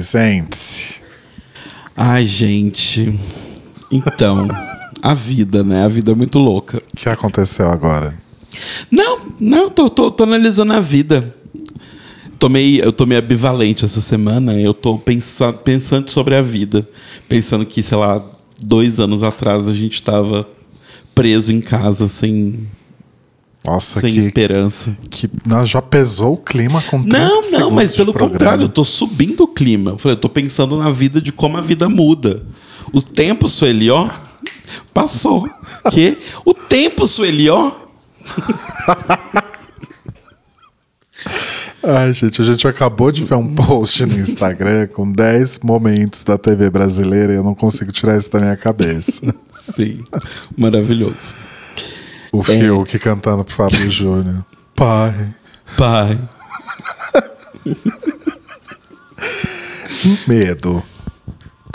Gente. Ai, gente. Então, a vida, né? A vida é muito louca. O que aconteceu agora? Não, não, tô, tô, tô analisando a vida. Tomei, eu tô meio ambivalente essa semana. Eu tô pensa, pensando sobre a vida. Pensando que, sei lá, dois anos atrás a gente tava preso em casa sem, Nossa, sem que, esperança. que nós já pesou o clima com 30 Não, não, mas pelo contrário, eu tô subindo o clima. Eu falei, eu tô pensando na vida de como a vida muda. Os tempos, Sueli, ó, passou. Que? O tempo, Sueli, ó. Ai, gente, a gente acabou de ver um post no Instagram com 10 momentos da TV brasileira e eu não consigo tirar isso da minha cabeça. Sim, maravilhoso. O Fiuk cantando pro Fábio Júnior. Pai, Pai. medo.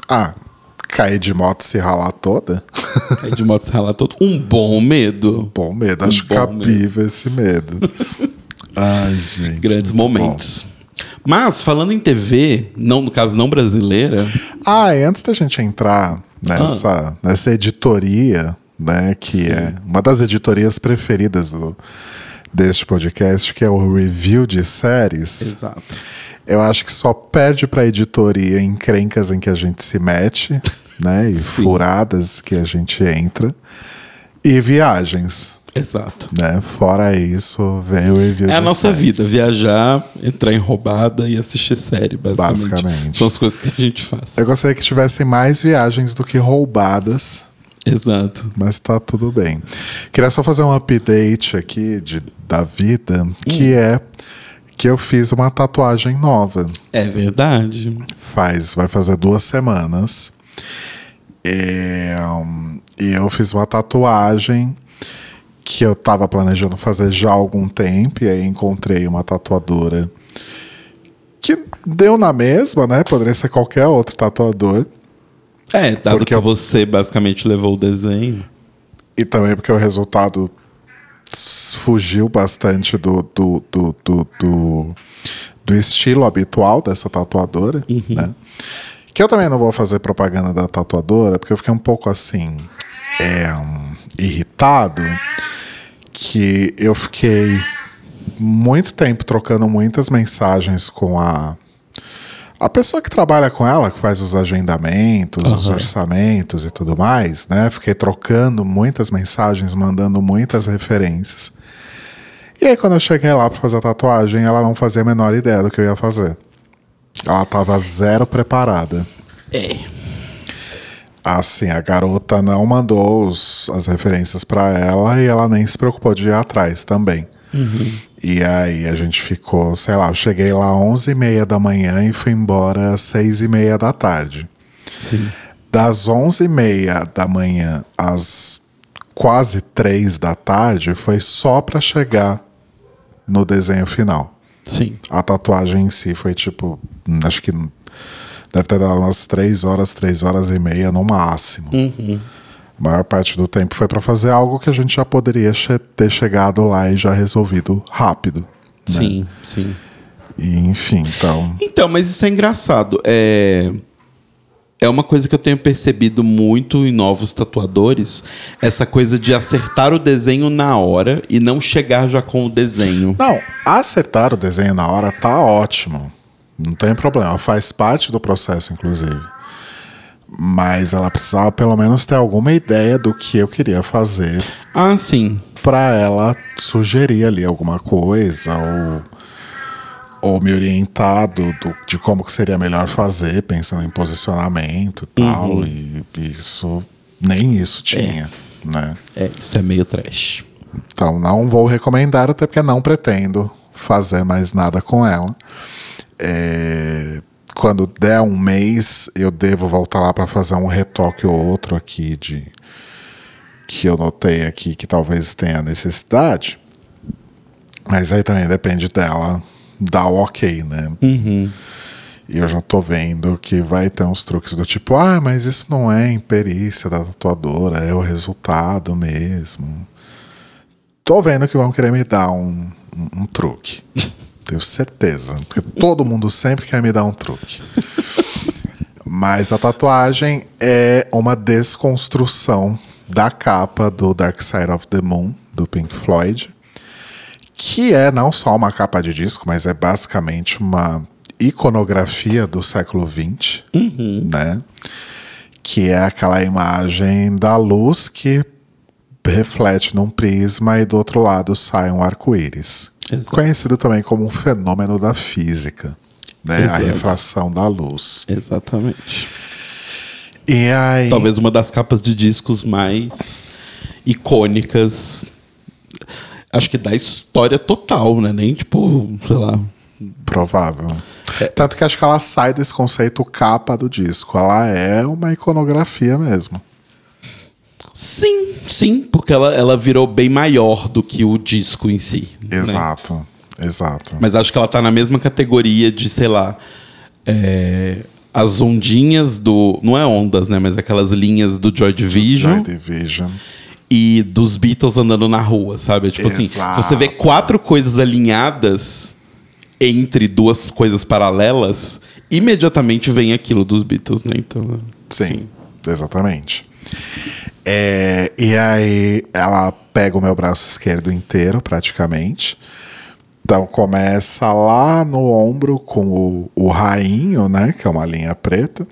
Ah, cair de moto se ralar toda? Aí de moto se rala todo. Um bom medo. Bom medo, acho bom cabível esse medo. Ai, gente. Grandes muito bom. momentos. Mas, falando em TV, não, no caso não brasileira, Ah, antes da gente entrar nessa, Ah. nessa editoria, né, que é uma das editorias preferidas do, deste podcast, que é o review de séries, exato. eu acho que só perde pra editoria em crencas em que a gente se mete, né, e furadas que a gente entra, e viagens. Exato. Né? Fora isso, vem o review É a nossa séries. vida, viajar, entrar em roubada e assistir série, basicamente. Basicamente. São as coisas que a gente faz. Eu gostaria que tivessem mais viagens do que roubadas, Exato. Mas tá tudo bem. Queria só fazer um update aqui de, da vida, que é que eu fiz uma tatuagem nova. É verdade. Faz, vai fazer duas semanas. É, um, e eu fiz uma tatuagem que eu tava planejando fazer já há algum tempo, e aí encontrei uma tatuadora que deu na mesma, né? Poderia ser qualquer outro tatuador. É, dado Porque que eu- você basicamente levou o desenho. E também porque o resultado fugiu bastante do, do, do, do, do, do estilo habitual dessa tatuadora, né? Que eu também não vou fazer propaganda da tatuadora, porque eu fiquei um pouco assim, é, um, irritado, que eu fiquei muito tempo trocando muitas mensagens com a a pessoa que trabalha com ela, que faz os agendamentos, os Aham. orçamentos e tudo mais, né? Fiquei trocando muitas mensagens, mandando muitas referências. E aí, quando eu cheguei lá para fazer a tatuagem, ela não fazia a menor ideia do que eu ia fazer. Ela tava zero preparada. É. Assim, a garota não mandou os- as referências para ela e ela nem se preocupou de ir atrás também. E aí a gente ficou, sei lá, eu cheguei lá às 11h30 da manhã e fui embora às 6h30 da tarde. Sim. Das 11h30 da manhã às quase 3 da tarde foi só para chegar no desenho final. Sim. A tatuagem em si foi tipo, acho que deve ter dado umas 3 horas, 3 horas e meia no máximo. A maior parte do tempo foi para fazer algo que a gente já poderia che- ter chegado lá e já resolvido rápido. né? Sim, sim. E, enfim, então. Então, mas isso é engraçado. É... é uma coisa que eu tenho percebido muito em novos tatuadores, essa coisa de acertar o desenho na hora e não chegar já com o desenho. Não, acertar o desenho na hora tá ótimo. Não tem problema. Faz parte do processo, inclusive. Mas ela precisava pelo menos ter alguma ideia do que eu queria fazer Ah, sim. para ela sugerir ali alguma coisa ou, ou me orientar do, do- de como que seria melhor fazer, pensando em posicionamento e tal. E isso, nem isso tinha, né? É, isso é meio trash. Então não vou recomendar, até porque não pretendo fazer mais nada com ela. É, quando der um mês, eu devo voltar lá para fazer um retoque ou outro aqui de que eu notei aqui que talvez tenha necessidade. Mas aí também depende dela dar o ok, né? E eu já tô vendo que vai ter uns truques do tipo, ah, mas isso não é imperícia da tatuadora, é o resultado mesmo. Tô vendo que vão querer me dar um, um, um truque. Tenho certeza. Porque todo mundo sempre quer me dar um truque. Mas a tatuagem é uma desconstrução da capa do Dark Side of the Moon, do Pink Floyd, que é não só uma capa de disco, mas é basicamente uma iconografia do século XX, né? Que é aquela imagem da luz que reflete num prisma e do outro lado sai um arco-íris. Conhecido também como um fenômeno da física, né? A Exato. refração da luz. Exatamente. E aí. Talvez uma das capas de discos mais icônicas. Acho que da história total, né? Nem tipo, sei lá. Provável. É. Tanto que acho que ela sai desse conceito capa do disco. Ela é uma iconografia mesmo. Sim, sim, porque ela, ela virou bem maior do que o disco em si. né? Exato. Exato. Mas acho que ela tá na mesma categoria de, sei lá, é, as ondinhas do. Não é ondas, né? Mas aquelas linhas do Joy Division Joy Division. e dos Beatles andando na rua, sabe? Tipo assim, se você vê Exato. quatro coisas alinhadas entre duas coisas paralelas, imediatamente vem aquilo dos Beatles, né? Então. Sim, exatamente. É, e aí ela pega o meu braço esquerdo inteiro, praticamente. Então começa lá no ombro com o, o rainho, né? Que é uma linha preta.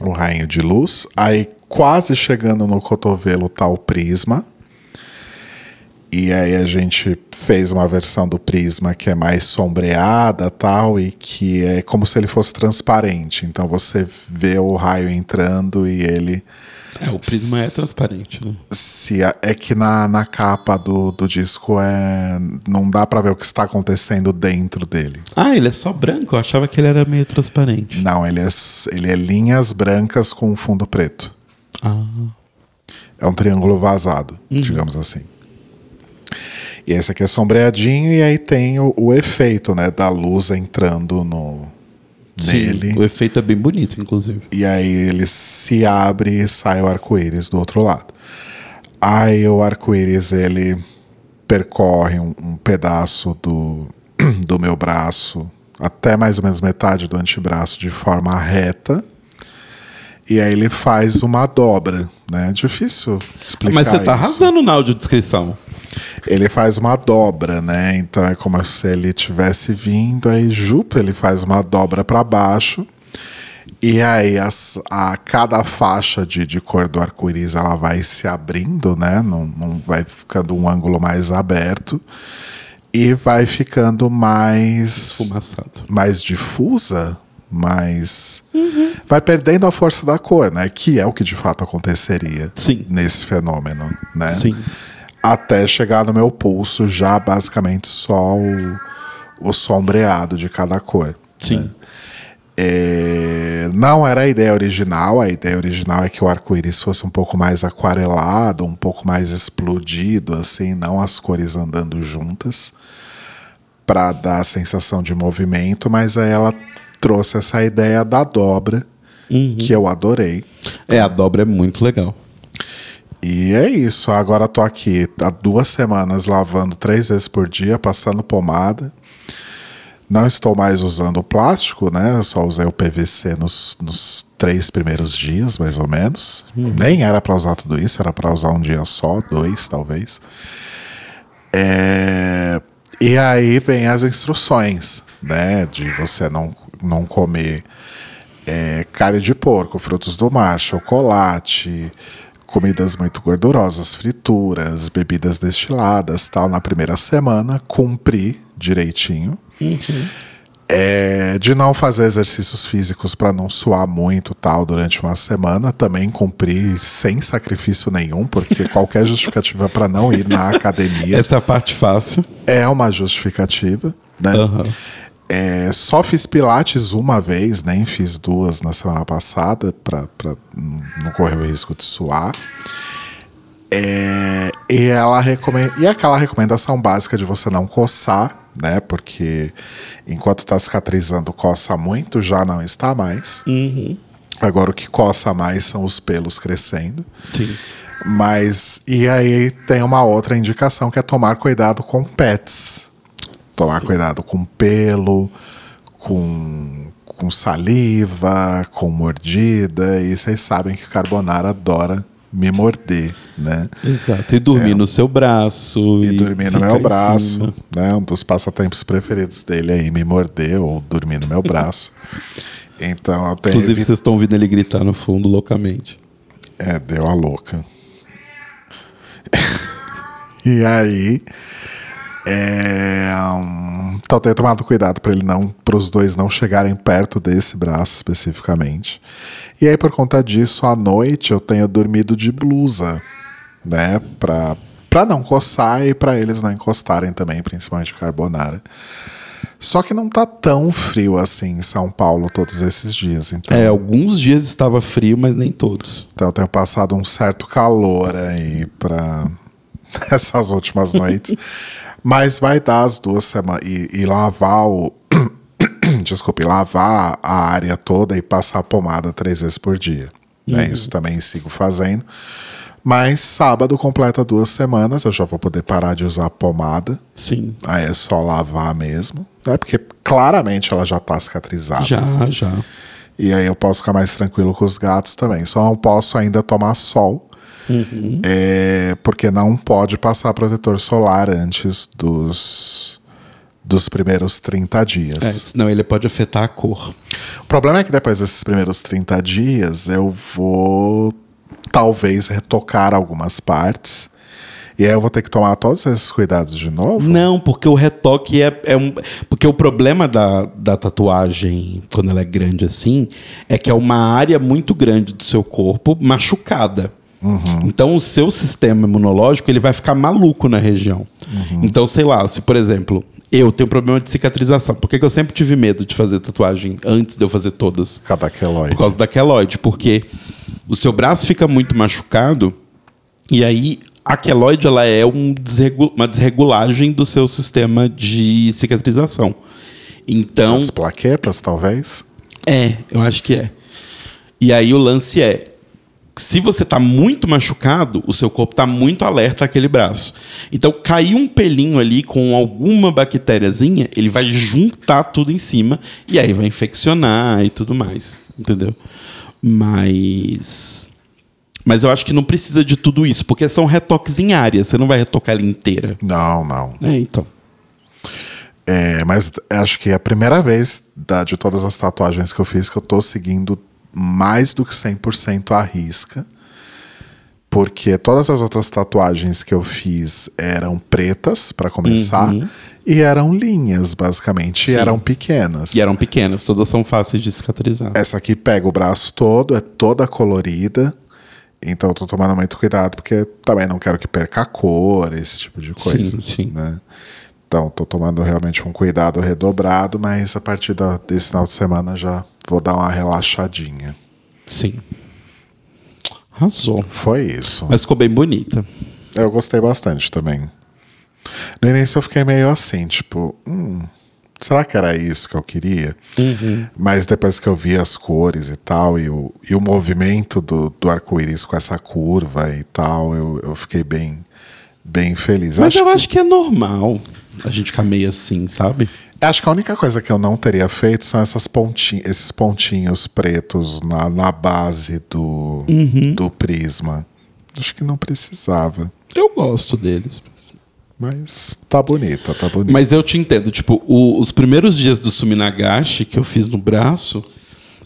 O rainho de luz. Aí quase chegando no cotovelo tá o prisma. E aí a gente fez uma versão do prisma que é mais sombreada tal e que é como se ele fosse transparente. Então você vê o raio entrando e ele É, o prisma é transparente, né? se a- é que na, na capa do, do disco é não dá pra ver o que está acontecendo dentro dele. Ah, ele é só branco? Eu achava que ele era meio transparente. Não, ele é, ele é linhas brancas com fundo preto. Ah. É um triângulo vazado, digamos assim. E esse aqui é sombreadinho e aí tem o, o efeito, né, da luz entrando no nele. Sim, o efeito é bem bonito, inclusive. E aí ele se abre e sai o arco-íris do outro lado. Aí o arco-íris ele percorre um, um pedaço do, do meu braço até mais ou menos metade do antebraço de forma reta. E aí ele faz uma dobra, né? Difícil explicar Mas você tá isso. arrasando na audiodescrição. Ele faz uma dobra, né? Então é como se ele tivesse vindo, aí jupa, ele faz uma dobra para baixo. E aí as, a cada faixa de, de cor do arco-íris ela vai se abrindo, né? Não, não vai ficando um ângulo mais aberto. E vai ficando mais Fumaçado. mais difusa, mais. Vai perdendo a força da cor, né? Que é o que de fato aconteceria Sim. nesse fenômeno, né? Sim. Até chegar no meu pulso, já basicamente só o, o sombreado de cada cor. Sim. É, não era a ideia original, a ideia original é que o arco-íris fosse um pouco mais aquarelado, um pouco mais explodido, assim, não as cores andando juntas, para dar a sensação de movimento, mas aí ela trouxe essa ideia da dobra, que eu adorei. É, a dobra é muito legal. E é isso, agora tô aqui há duas semanas lavando três vezes por dia, passando pomada. Não estou mais usando plástico, né? Eu só usei o PVC nos, nos três primeiros dias, mais ou menos. Nem era para usar tudo isso, era para usar um dia só, dois talvez. É, E aí vem as instruções, né? De você não, não comer é, carne de porco, frutos do mar, chocolate, comidas muito gordurosas, frituras, bebidas destiladas, tal, na primeira semana, cumprir direitinho. É, de não fazer exercícios físicos para não suar muito tal durante uma semana, também cumprir sem sacrifício nenhum, porque qualquer justificativa para não ir na academia Essa é parte fácil. é uma justificativa, né? Aham. É, só fiz pilates uma vez, nem fiz duas na semana passada, para não correr o risco de suar. É, e ela recomenda. E aquela recomendação básica de você não coçar, né? Porque enquanto tá cicatrizando, coça muito, já não está mais. Agora o que coça mais são os pelos crescendo. Sim. Mas. E aí tem uma outra indicação que é tomar cuidado com pets. Tomar cuidado com pelo, com, com saliva, com mordida. E vocês sabem que carbonara adora me morder, né? Exato. E dormir no seu braço. E dormir no meu braço, né? Um dos passatempos preferidos dele aí, me morder ou dormir no meu braço. Então eu tenho. Inclusive, vocês estão ouvindo ele gritar no fundo loucamente. É, deu a louca. e aí. É, hum, então eu tenho tomado cuidado para ele não, para os dois não chegarem perto desse braço especificamente. E aí por conta disso, à noite eu tenho dormido de blusa, né, para para não coçar e para eles não encostarem também, principalmente o carbonara. Só que não tá tão frio assim em São Paulo todos esses dias, então É, alguns dias estava frio, mas nem todos. então eu tenho passado um certo calor aí para essas últimas noites. Mas vai dar as duas semanas. E, e lavar o. Desculpe, lavar a área toda e passar pomada três vezes por dia. né? Isso também sigo fazendo. Mas sábado completa duas semanas, eu já vou poder parar de usar pomada. Sim. Aí é só lavar mesmo. Né? Porque claramente ela já tá cicatrizada. Já, já. E aí eu posso ficar mais tranquilo com os gatos também. Só não posso ainda tomar sol. É, porque não pode passar protetor solar antes dos, dos primeiros 30 dias. É, senão ele pode afetar a cor. O problema é que depois desses primeiros 30 dias eu vou talvez retocar algumas partes. E aí eu vou ter que tomar todos esses cuidados de novo? Não, porque o retoque é, é um. Porque o problema da, da tatuagem, quando ela é grande assim, é que é uma área muito grande do seu corpo machucada. Então o seu sistema imunológico ele vai ficar maluco na região. Então, sei lá, se por exemplo, eu tenho problema de cicatrização, por que, que eu sempre tive medo de fazer tatuagem antes de eu fazer todas? Cada queloide. Por causa da queloide, porque o seu braço fica muito machucado e aí a queloide ela é um desregu- uma desregulagem do seu sistema de cicatrização. Então, As plaquetas, talvez? é, eu acho que é. E aí o lance é, se você tá muito machucado, o seu corpo tá muito alerta àquele braço. Então, cair um pelinho ali com alguma bactériazinha, ele vai juntar tudo em cima e aí vai infeccionar e tudo mais, entendeu? Mas mas eu acho que não precisa de tudo isso, porque são retoques em área, você não vai retocar ela inteira. Não, não. É, então. É, mas acho que é a primeira vez da, de todas as tatuagens que eu fiz que eu tô seguindo mais do que 100% à risca. Porque todas as outras tatuagens que eu fiz eram pretas, para começar, e eram linhas, basicamente, e eram pequenas. E eram pequenas, todas são fáceis de cicatrizar. Essa aqui pega o braço todo, é toda colorida. Então eu tô tomando muito cuidado, porque também não quero que perca a cor, esse tipo de coisa. Sim, sim. Né? Então tô tomando realmente um cuidado redobrado, mas a partir da- desse final de semana já vou dar uma relaxadinha. Sim. Arrasou. Foi isso. Mas ficou bem bonita. Eu gostei bastante também. No início eu fiquei meio assim, tipo, hum, será que era isso que eu queria? Mas depois que eu vi as cores e tal, e o, e o movimento do, do arco-íris com essa curva e tal, eu, eu fiquei bem, bem feliz. Mas eu que, acho que é normal a gente ficar meio assim, sabe? Acho que a única coisa que eu não teria feito são essas pontinhos, esses pontinhos pretos na, na base do, Uhum. do prisma. Acho que não precisava. Eu gosto deles. Mas tá bonita, tá bonita. Mas eu te entendo. Tipo, o- os primeiros dias do Suminagashi que eu fiz no braço,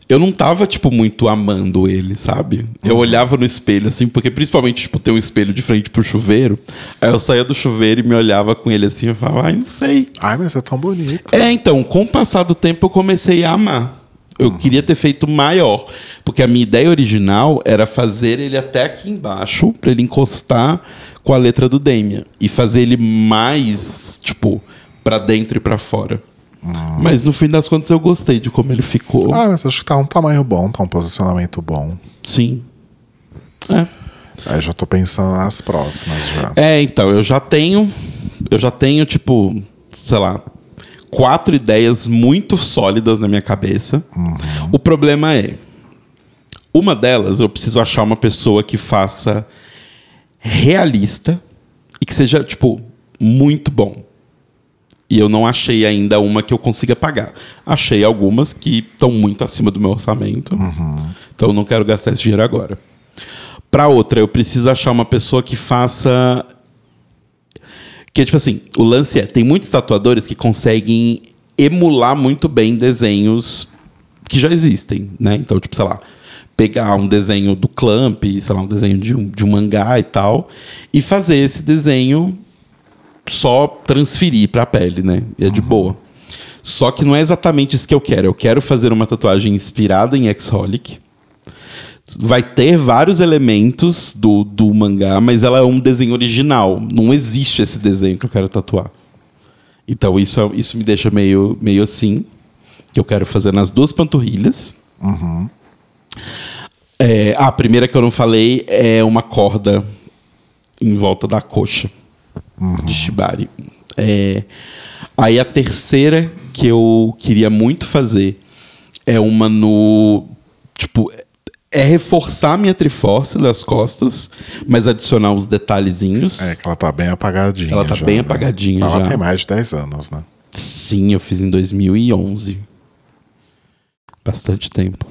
eu não tava, tipo, muito amando ele, sabe? Eu olhava no espelho, assim, porque principalmente, tipo, tem um espelho de frente pro chuveiro. Aí eu saía do chuveiro e me olhava com ele assim e falava, ai, não sei. Ai, mas é tão bonito. É, então, com o passar do tempo eu comecei a amar. Eu queria ter feito maior, porque a minha ideia original era fazer ele até aqui embaixo, pra ele encostar com a letra do Damian e fazer ele mais, tipo, pra dentro e pra fora. Mas no fim das contas eu gostei de como ele ficou. Ah, mas acho que tá um tamanho bom, tá um posicionamento bom. Sim. É. Aí já tô pensando nas próximas já. É, então, eu já tenho. Eu já tenho, tipo, sei lá, quatro ideias muito sólidas na minha cabeça. O problema é. Uma delas, eu preciso achar uma pessoa que faça realista e que seja, tipo, muito bom. E eu não achei ainda uma que eu consiga pagar. Achei algumas que estão muito acima do meu orçamento. Então eu não quero gastar esse dinheiro agora. Para outra, eu preciso achar uma pessoa que faça. Que, tipo assim, o lance é: tem muitos tatuadores que conseguem emular muito bem desenhos que já existem, né? Então, tipo, sei lá, pegar um desenho do Clamp, sei lá, um desenho de um, de um mangá e tal, e fazer esse desenho só transferir para a pele, né? E é de boa. Só que não é exatamente isso que eu quero. Eu quero fazer uma tatuagem inspirada em X-Holic. Vai ter vários elementos do, do mangá, mas ela é um desenho original. Não existe esse desenho que eu quero tatuar. Então isso, é- isso me deixa meio, meio assim. Que eu quero fazer nas duas panturrilhas. É, a primeira que eu não falei é uma corda em volta da coxa de Shibari. É, aí a terceira que eu queria muito fazer é uma no. Tipo, é reforçar a minha triforce das costas, mas adicionar uns detalhezinhos. É, que ela tá bem apagadinha. Ela tá já, bem né? apagadinha Ela já. tem mais de 10 anos, né? Sim, eu fiz em 2011. Bastante tempo.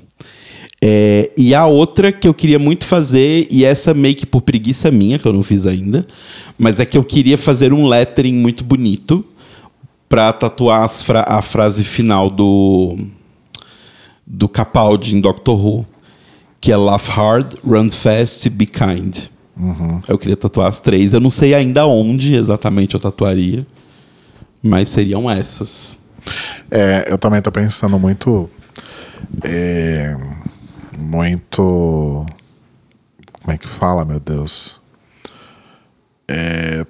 É, e a outra que eu queria muito fazer, e essa meio que por preguiça minha, que eu não fiz ainda, mas é que eu queria fazer um lettering muito bonito pra tatuar fra- a frase final do, do Capaldi em Doctor Who, que é Laugh Hard, Run Fast, Be Kind. Eu queria tatuar as três. Eu não sei ainda onde exatamente eu tatuaria, mas seriam essas. É, eu também tô pensando muito. é, muito. Como é que fala, meu Deus? É,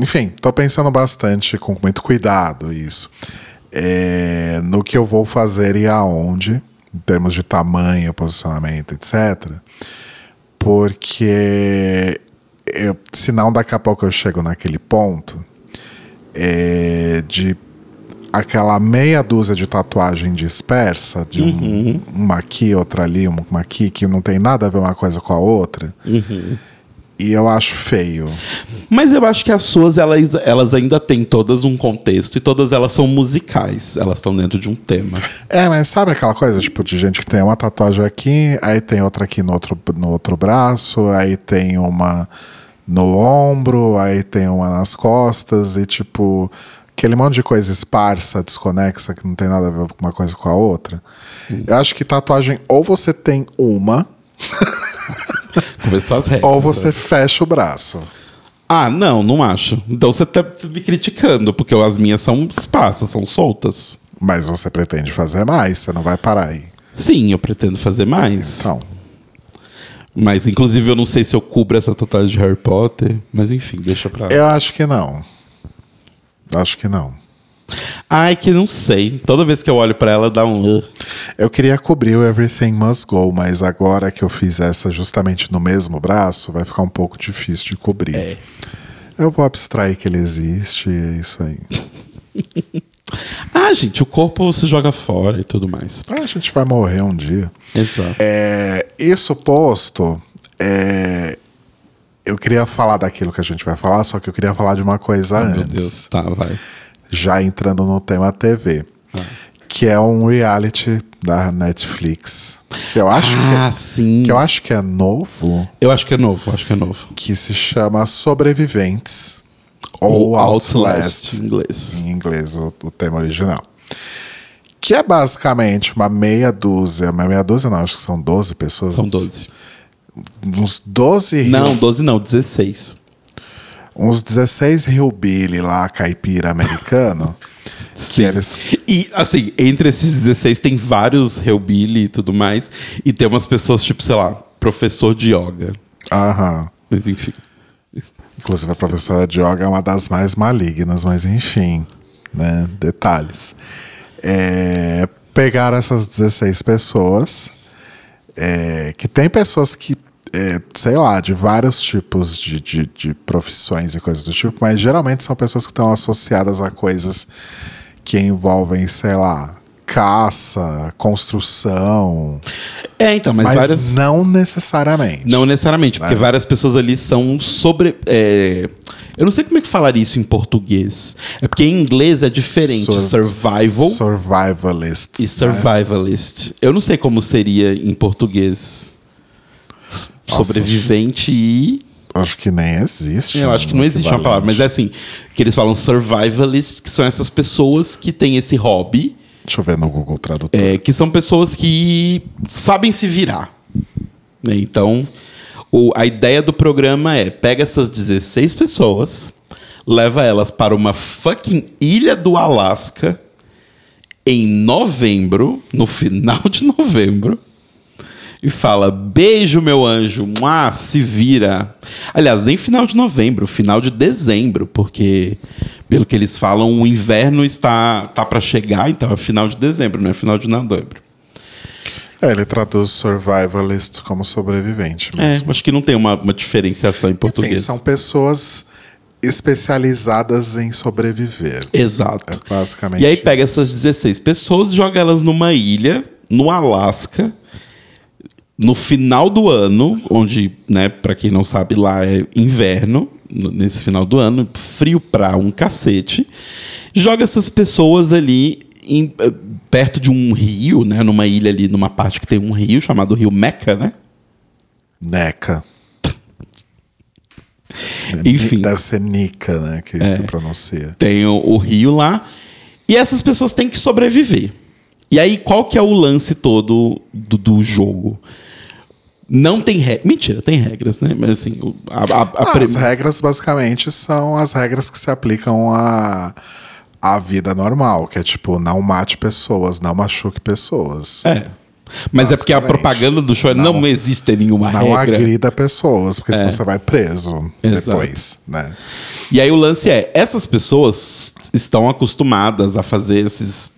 enfim, tô pensando bastante, com muito cuidado, isso. É, no que eu vou fazer e aonde, em termos de tamanho, posicionamento, etc. Porque eu, senão daqui a pouco eu chego naquele ponto é, de aquela meia dúzia de tatuagem dispersa, de um- uma aqui, outra ali, uma aqui, que não tem nada a ver uma coisa com a outra. E eu acho feio. Mas eu acho que as suas, elas, elas ainda têm todas um contexto e todas elas são musicais. Elas estão dentro de um tema. É, mas sabe aquela coisa, tipo, de gente que tem uma tatuagem aqui, aí tem outra aqui no outro, no outro braço, aí tem uma no ombro, aí tem uma nas costas, e tipo, aquele monte de coisa esparsa, desconexa, que não tem nada a ver uma coisa com a outra. Eu acho que tatuagem, ou você tem uma, Começou as regras. ou você fecha o braço. Ah, não, não acho. Então você tá me criticando, porque as minhas são esparsas, são soltas. Mas você pretende fazer mais, você não vai parar aí. Sim, eu pretendo fazer mais. Então, Mas, inclusive, eu não sei se eu cubro essa tatuagem de Harry Potter. Mas, enfim, deixa pra lá. eu acho que não. Acho que não. Ai, que não sei. Toda vez que eu olho pra ela, dá um... Eu queria cobrir o Everything Must Go, mas agora que eu fiz essa justamente no mesmo braço, vai ficar um pouco difícil de cobrir. É. Eu vou abstrair que ele existe e é isso aí. Ah, gente, o corpo se joga fora e tudo mais. Ah, A gente vai morrer um dia. Exato. É, isso posto, é, eu queria falar daquilo que a gente vai falar, só que eu queria falar de uma coisa Ah, antes. meu Deus. Tá, vai. já entrando no tema TV, que é um reality da Netflix. Que eu acho Ah, que, sim. que eu acho que é novo, Eu acho que é novo, acho que é novo. que se chama Sobreviventes ou Outlast, em inglês. em inglês, o, o tema original. Que é basicamente uma meia dúzia, uma meia dúzia não, acho que são 12 pessoas. São 12. Uns 12 Não, 12 não, 16. uns 16 hillbilly lá, caipira americano, que eles E, assim, entre esses 16 tem vários Hellbilly e tudo mais. E tem umas pessoas, tipo, sei lá, professor de yoga. Aham. Mas, enfim. Inclusive a professora de yoga é uma das mais malignas, mas enfim, né? Detalhes. É, pegaram essas 16 pessoas, é, que tem pessoas que, é, sei lá, de vários tipos de, de, de profissões e coisas do tipo, mas geralmente são pessoas que estão associadas a coisas que envolvem, sei lá, caça, construção. É, então, mas, Mas, várias. não necessariamente. Não necessariamente, porque É. várias pessoas ali são sobre. é, Eu não sei como é que falaria isso em português. É porque em inglês é diferente. Sur- survival Survivalists. e né? survivalist. Eu não sei como seria em português. Nossa. Sobrevivente e. Acho que nem existe. Eu acho que não existe uma palavra, mas é assim: que eles falam survivalist, que são essas pessoas que têm esse hobby. Deixa eu ver no Google Tradutor. É, que são pessoas que sabem se virar. né? Então, o- a ideia do programa é: pega essas 16 pessoas, leva elas para uma fucking ilha do Alasca em novembro, no final de novembro, e fala: beijo, meu anjo, mua, se vira. Aliás, nem final de novembro, final de dezembro, porque, pelo que eles falam, o inverno está tá para chegar, então é final de dezembro, não é final de novembro. É, ele traduz survivalist como sobrevivente É, mesmo. acho que não tem uma, uma diferenciação em Enfim, português. são pessoas especializadas em sobreviver. Exato. É basicamente E aí pega isso. essas 16 pessoas, joga elas numa ilha, no Alasca, no final do ano, onde, né, para quem não sabe, lá é inverno, no- nesse final do ano, frio pra um cacete. Joga essas pessoas ali em- eh, perto de um rio, né, numa ilha ali, numa parte que tem um rio chamado Rio Meca, né? Neca. Enfim. Deve ser Nica, né? Que, É. que pronuncia. tem o, o rio lá. E essas pessoas têm que sobreviver. E aí, qual que é o lance todo do, do jogo? Não tem regras. Mentira, tem regras, né? Mas assim, a, a- a Ah, As regras, basicamente, são as regras que se aplicam à, à vida normal, que é tipo, não mate pessoas, não machuque pessoas. É. Mas é porque a propaganda do show é não, Não- existe nenhuma Não regra. É. agrida pessoas, porque senão você vai preso Exato. depois, né? E aí o lance é, essas pessoas estão acostumadas a fazer esses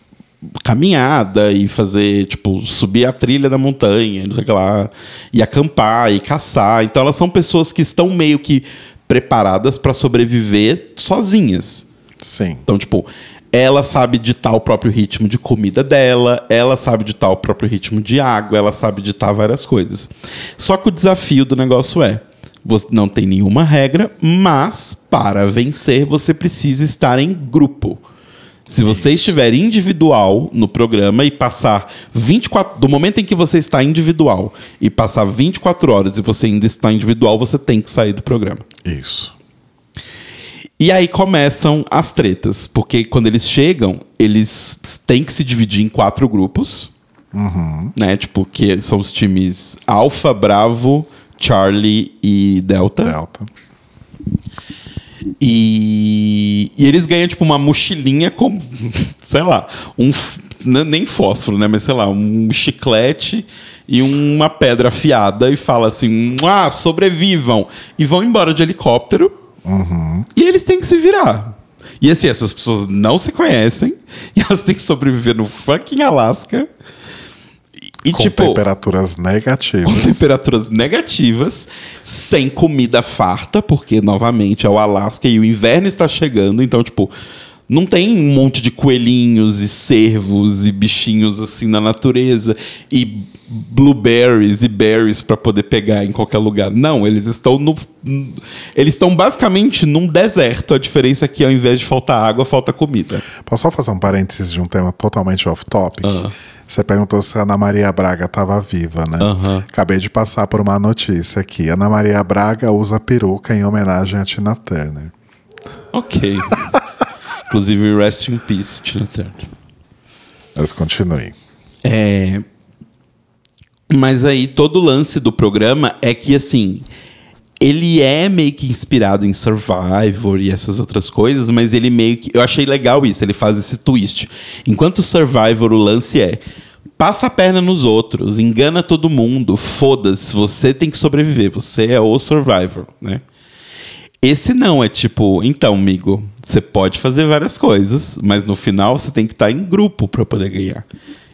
caminhada e fazer, tipo, subir a trilha da montanha, não sei o que lá, e acampar e caçar. Então elas são pessoas que estão meio que preparadas para sobreviver sozinhas. Sim. Então, tipo, ela sabe ditar o próprio ritmo de comida dela, ela sabe ditar o próprio ritmo de água, ela sabe ditar várias coisas. Só que o desafio do negócio é: você não tem nenhuma regra, mas para vencer você precisa estar em grupo. Se você estiver individual no programa e passar 24. Do momento em que você está individual e passar 24 horas e você ainda está individual, você tem que sair do programa. Isso. E aí começam as tretas, porque quando eles chegam, eles têm que se dividir em quatro grupos, né? Tipo, que são os times Alpha, Bravo, Charlie e Delta. Delta. E, e eles ganham, tipo, uma mochilinha com, sei lá, um. Nem fósforo, né? Mas sei lá, um chiclete e uma pedra afiada e fala assim: ah, sobrevivam. E vão embora de helicóptero. E eles têm que se virar. E assim, essas pessoas não se conhecem e elas têm que sobreviver no fucking Alasca. E, Com tipo, temperaturas negativas. com temperaturas negativas, sem comida farta, porque novamente é o Alasca e o inverno está chegando, então, tipo, não tem um monte de coelhinhos e cervos e bichinhos assim na natureza e blueberries e berries para poder pegar em qualquer lugar. Não, eles estão no eles estão basicamente num deserto. A diferença é que ao invés de faltar água, falta comida. Posso só fazer um parênteses de um tema totalmente off-topic? Ah. Você perguntou se a Ana Maria Braga estava viva, né? Acabei de passar por uma notícia aqui. Ana Maria Braga usa peruca em homenagem a Tina Turner. OK. Inclusive rest in peace, Tina Turner. Mas continue. É, Mas aí todo o lance do programa é que assim. Ele é meio que inspirado em Survivor e essas outras coisas, mas ele meio que. Eu achei legal isso, ele faz esse twist. Enquanto Survivor, o lance é. Passa a perna nos outros, engana todo mundo, foda-se, você tem que sobreviver, você é o Survivor, né? Esse não, é tipo, então, amigo, você pode fazer várias coisas, mas no final você tem que estar em grupo para poder ganhar.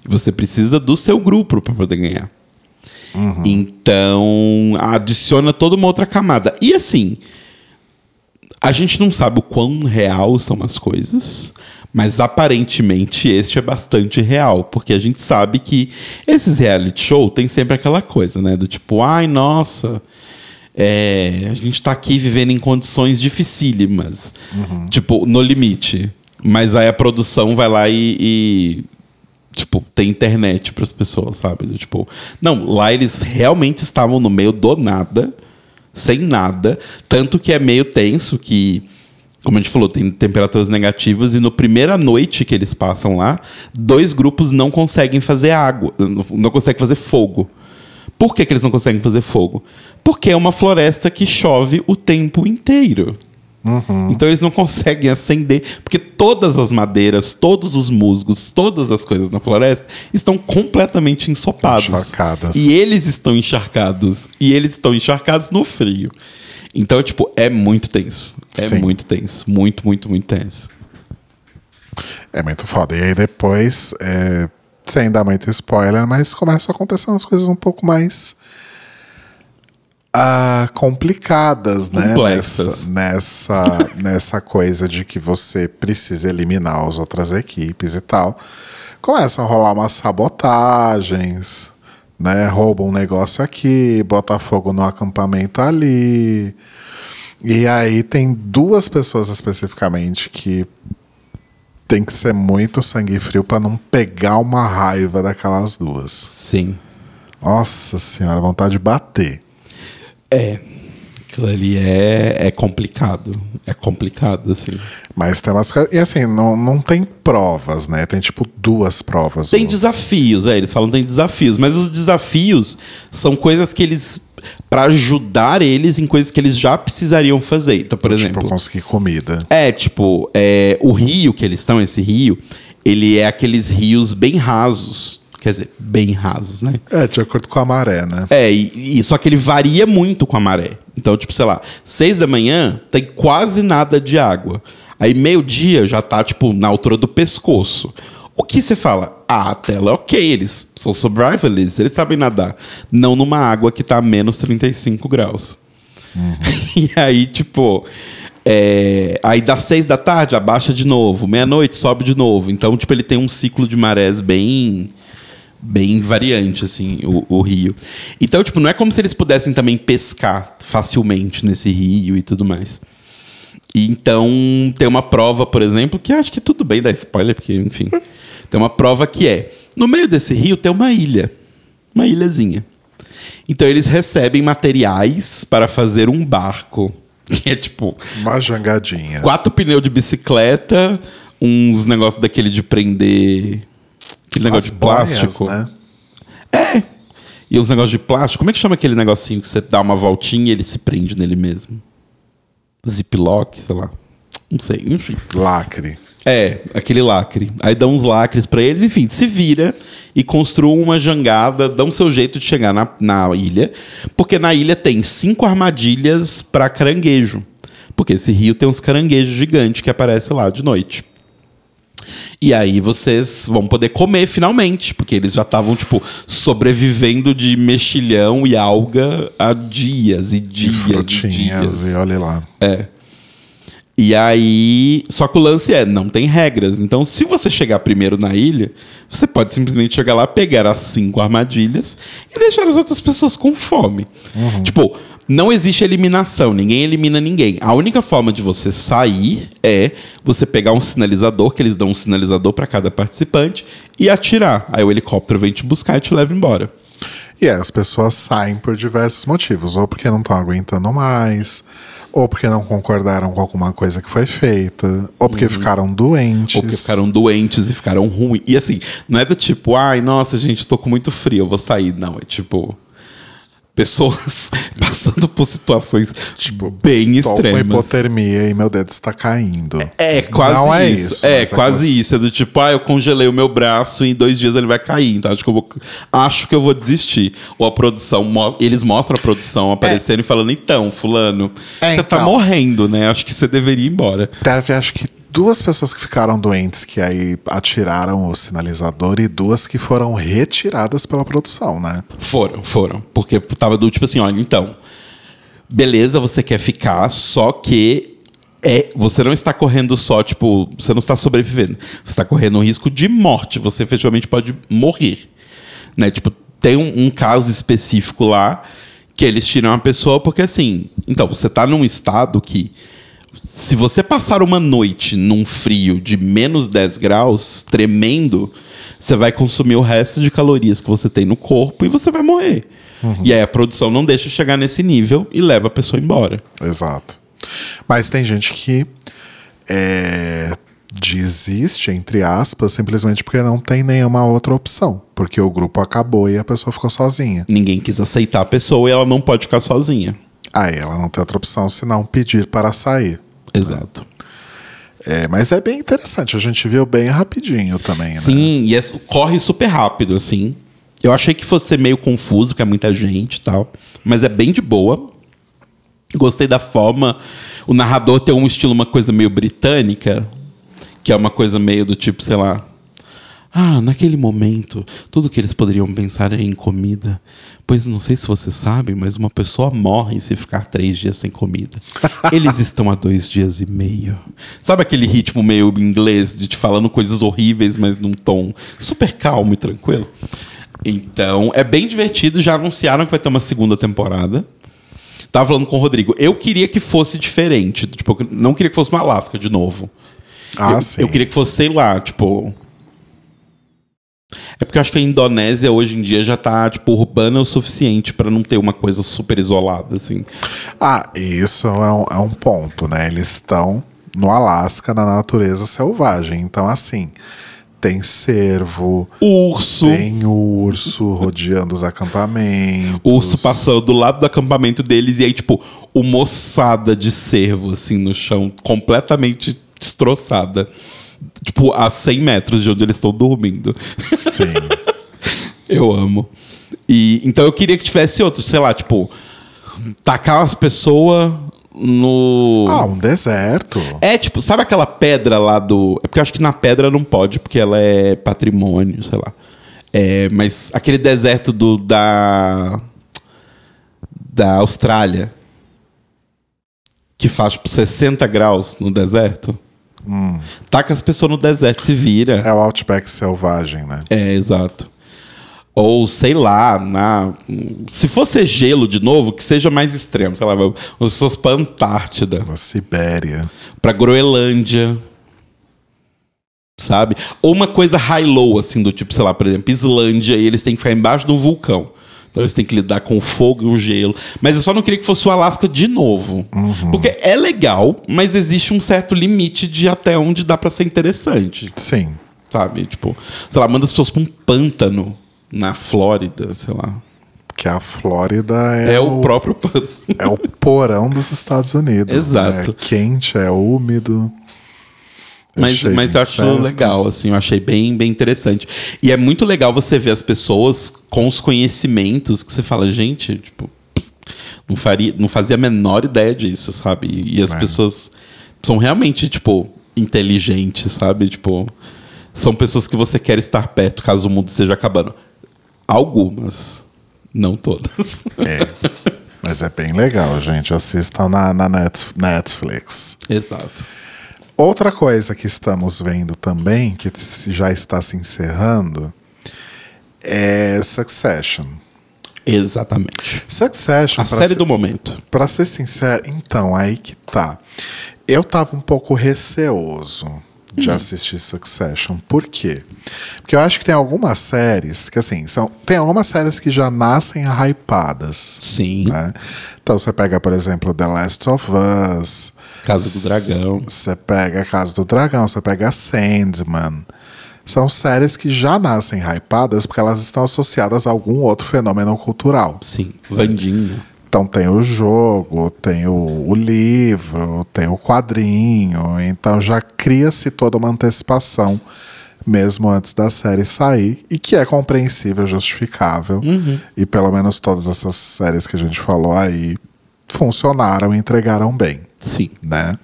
E você precisa do seu grupo para poder ganhar. Então, adiciona toda uma outra camada. E assim, A gente não sabe o quão real são as coisas, mas aparentemente este é bastante real, porque a gente sabe que esses reality show tem sempre aquela coisa, né? Do tipo, ai, nossa, é, a gente tá aqui vivendo em condições dificílimas. Tipo, no limite. Mas aí a produção vai lá e. e, tipo, tem internet para as pessoas, sabe? Tipo, não, lá eles realmente estavam no meio do nada, sem nada. Tanto que é meio tenso que. Como a gente falou, tem temperaturas negativas e no primeira noite que eles passam lá, dois grupos não conseguem fazer água, não conseguem fazer fogo. Por que, que eles não conseguem fazer fogo? Porque é uma floresta que chove o tempo inteiro. Então eles não conseguem acender, porque todas as madeiras, todos os musgos, todas as coisas na floresta estão completamente ensopados. Encharcadas. E eles estão encharcados. E eles estão encharcados no frio. Então, tipo, é muito tenso. É Sim. muito tenso. Muito, muito, muito tenso. É muito foda. E aí depois, é, sem dar muito spoiler, mas começam a acontecer umas coisas um pouco mais ah, complicadas, né? Complexas. Nessa, nessa, nessa coisa de que você precisa eliminar as outras equipes e tal. Começam a rolar umas sabotagens, né? Rouba um negócio aqui, bota fogo no acampamento ali. E aí tem duas pessoas especificamente que tem que ser muito sangue frio pra não pegar uma raiva daquelas duas. Sim. Nossa senhora, vontade de bater. É. Aquilo ali é, é complicado. É complicado, assim. Mas tem umas coisas. E assim, não, não tem provas, né? Tem tipo duas provas. Tem desafios, é, eles falam que tem desafios, mas os desafios são coisas que eles. Pra ajudar eles em coisas que eles já precisariam fazer. Então, por tipo, exemplo. conseguir comida. É, tipo, é, o rio que eles estão, esse rio, ele é aqueles rios bem rasos. Quer dizer, bem rasos, né? É, de acordo com a maré, né? É, e, e- só que ele varia muito com a maré. Então, tipo, sei lá, seis da manhã tem quase nada de água. Aí meio-dia já tá, tipo, na altura do pescoço. O que você fala? Ah, a tela é ok, eles são survivalists, eles sabem nadar. Não numa água que tá a menos 35 graus. e aí, tipo. é, aí das seis da tarde abaixa de novo, meia-noite sobe de novo. Então, tipo, ele tem um ciclo de marés bem bem variante, assim, o, o rio. Então, tipo, não é como se eles pudessem também pescar facilmente nesse rio e tudo mais. E então, tem uma prova, por exemplo, que acho que tudo bem dar spoiler, porque, enfim. Tem uma prova que é: no meio desse rio tem uma ilha. Uma ilhazinha. Então, eles recebem materiais para fazer um barco. Que é tipo Uma jangadinha. quatro pneus de bicicleta, uns negócios daquele de prender. Aquele negócio As de boias, plástico. né? É. E uns negócios de plástico. Como é que chama aquele negocinho que você dá uma voltinha e ele se prende nele mesmo? Ziplock, sei lá. Não sei, enfim. Lacre. É, aquele lacre. Aí dá uns lacres pra eles, enfim, se vira e construa uma jangada, dá um seu jeito de chegar na, na ilha, porque na ilha tem cinco armadilhas pra caranguejo. Porque esse rio tem uns caranguejos gigantes que aparecem lá de noite. E aí vocês vão poder comer finalmente, porque eles já estavam, tipo, sobrevivendo de mexilhão e alga há dias e dias e frutinhas dias. e olha lá. E aí. Só que o lance é, não tem regras. Então, se você chegar primeiro na ilha, você pode simplesmente chegar lá, pegar as cinco armadilhas e deixar as outras pessoas com fome. Tipo, não existe eliminação, ninguém elimina ninguém. A única forma de você sair é você pegar um sinalizador, que eles dão um sinalizador para cada participante, e atirar. Aí o helicóptero vem te buscar e te leva embora. E aí as pessoas saem por diversos motivos. Ou porque não estão aguentando mais, ou porque não concordaram com alguma coisa que foi feita, ou porque ficaram doentes. Ou porque ficaram doentes e ficaram ruins. E assim, não é do tipo, ai, nossa, gente, tô com muito frio, eu vou sair. Não, é tipo. Pessoas passando por situações tipo, bem extremas. hipotermia e meu dedo está caindo. É, quase Não é isso. isso, É, mas é quase isso. É do tipo, ah, eu congelei o meu braço e em dois dias ele vai cair. Então acho que eu vou, acho que eu vou desistir. Ou a produção, eles mostram a produção aparecendo e falando, então, fulano, É, você tá então. morrendo, né? Acho que você deveria ir embora. Teve, acho que, duas pessoas que ficaram doentes que aí atiraram o sinalizador e duas que foram retiradas pela produção, né? Foram, foram. Porque tava do tipo assim, olha, então, beleza, você quer ficar, só que é, você não está correndo só, tipo, você não está sobrevivendo. Você está correndo um risco de morte. Você efetivamente pode morrer. Né? Tipo, tem um, um caso específico lá que eles tiram a pessoa porque assim. Então, você está num estado que. Se você passar uma noite num frio de menos 10 graus, tremendo, você vai consumir o resto de calorias que você tem no corpo e você vai morrer. E aí a produção não deixa chegar nesse nível e leva a pessoa embora. Exato. Mas tem gente que é, desiste, entre aspas, simplesmente porque não tem nenhuma outra opção. Porque o grupo acabou e a pessoa ficou sozinha. Ninguém quis aceitar a pessoa e ela não pode ficar sozinha. Aí ela não tem outra opção senão pedir para sair. Exato. É, mas é bem interessante, a gente viu bem rapidinho também, né? Sim, e é- corre super rápido, assim. Eu achei que fosse ser meio confuso, que é muita gente e tal. Mas é bem de boa. Gostei da forma. O narrador tem um estilo, uma coisa meio britânica, que é uma coisa meio do tipo, sei lá. Ah, naquele momento, tudo que eles poderiam pensar é em comida. Pois não sei se você sabe, mas uma pessoa morre se ficar três dias sem comida. Eles estão há dois dias e meio. Sabe aquele ritmo meio inglês de te falando coisas horríveis, mas num tom super calmo e tranquilo? Então, é bem divertido. Já anunciaram que vai ter uma segunda temporada. Tava falando com o Rodrigo. Eu queria que fosse diferente. Tipo, não queria que fosse uma Alaska de novo. Ah, eu, sim. eu queria que fosse, sei lá, tipo. É porque eu acho que a Indonésia hoje em dia já tá, tipo, urbana o suficiente pra não ter uma coisa super isolada, assim. Ah, isso é um, é um ponto, né? Eles estão no Alasca, na natureza selvagem. Então, assim, tem cervo, Urso. tem urso rodeando os acampamentos. Urso passando do lado do acampamento deles e aí, tipo, uma moçada de cervo, assim, no chão, completamente destroçada. Tipo, a 100 metros de onde eles estão dormindo. Sim. Eu amo. E, então eu queria que tivesse outro, sei lá, tipo, tacar umas pessoas no. Ah, um deserto. É, tipo, sabe aquela pedra lá do. É porque eu acho que na pedra não pode, porque ela é patrimônio, sei lá. É, mas aquele deserto do, da. Da Austrália. Que faz, tipo, 60 graus no deserto. Taca as pessoas no deserto, se vira. É o Outback selvagem, né? É, exato. Ou, sei lá, na... se fosse gelo de novo, que seja mais extremo. Sei lá, as pessoas pra Antártida, Na Sibéria. pra Groenlândia. Sabe? Ou uma coisa high-low, assim, do tipo, sei lá, por exemplo, Islândia, e eles têm que ficar embaixo de um vulcão. Então eles têm que lidar com o fogo e o gelo. Mas eu só não queria que fosse o Alasca de novo. Porque é legal, mas existe um certo limite de até onde dá pra ser interessante Sim. sabe? Tipo, sei lá, manda as pessoas pra um pântano na Flórida, sei lá. Porque a Flórida é, É, o, próprio pântano. é o porão dos Estados Unidos. Exato. É quente, é úmido. Mas, mas eu acho inseto. legal, assim, eu achei bem, bem interessante. E é muito legal você ver as pessoas com os conhecimentos que você fala, gente, tipo, não, faria, não fazia a menor ideia disso, sabe? E, e as É. pessoas são realmente, tipo, inteligentes, sabe? Tipo, são pessoas que você quer estar perto caso o mundo esteja acabando. Algumas, não todas. É. Mas é bem legal, gente. Assistam na, na Net- Netflix. Exato. Outra coisa que estamos vendo também, que já está se encerrando, é Succession. Exatamente. Succession, A série ser- do momento. Pra ser sincero, então, aí que tá. Eu tava um pouco receoso de assistir Succession. Por quê? Porque eu acho que tem algumas séries que, assim, são, tem algumas séries que já nascem hypadas. Sim. né? Então você pega, por exemplo, The Last of Us. Casa do Dragão. Você pega Casa do Dragão, você pega Sandman. São séries que já nascem hypadas porque elas estão associadas a algum outro fenômeno cultural. Sim. Vandinha. Então tem o jogo, tem o, o livro, tem o quadrinho, então já cria-se toda uma antecipação mesmo antes da série sair, e que é compreensível, justificável. E pelo menos todas essas séries que a gente falou aí funcionaram e entregaram bem, Sim. né?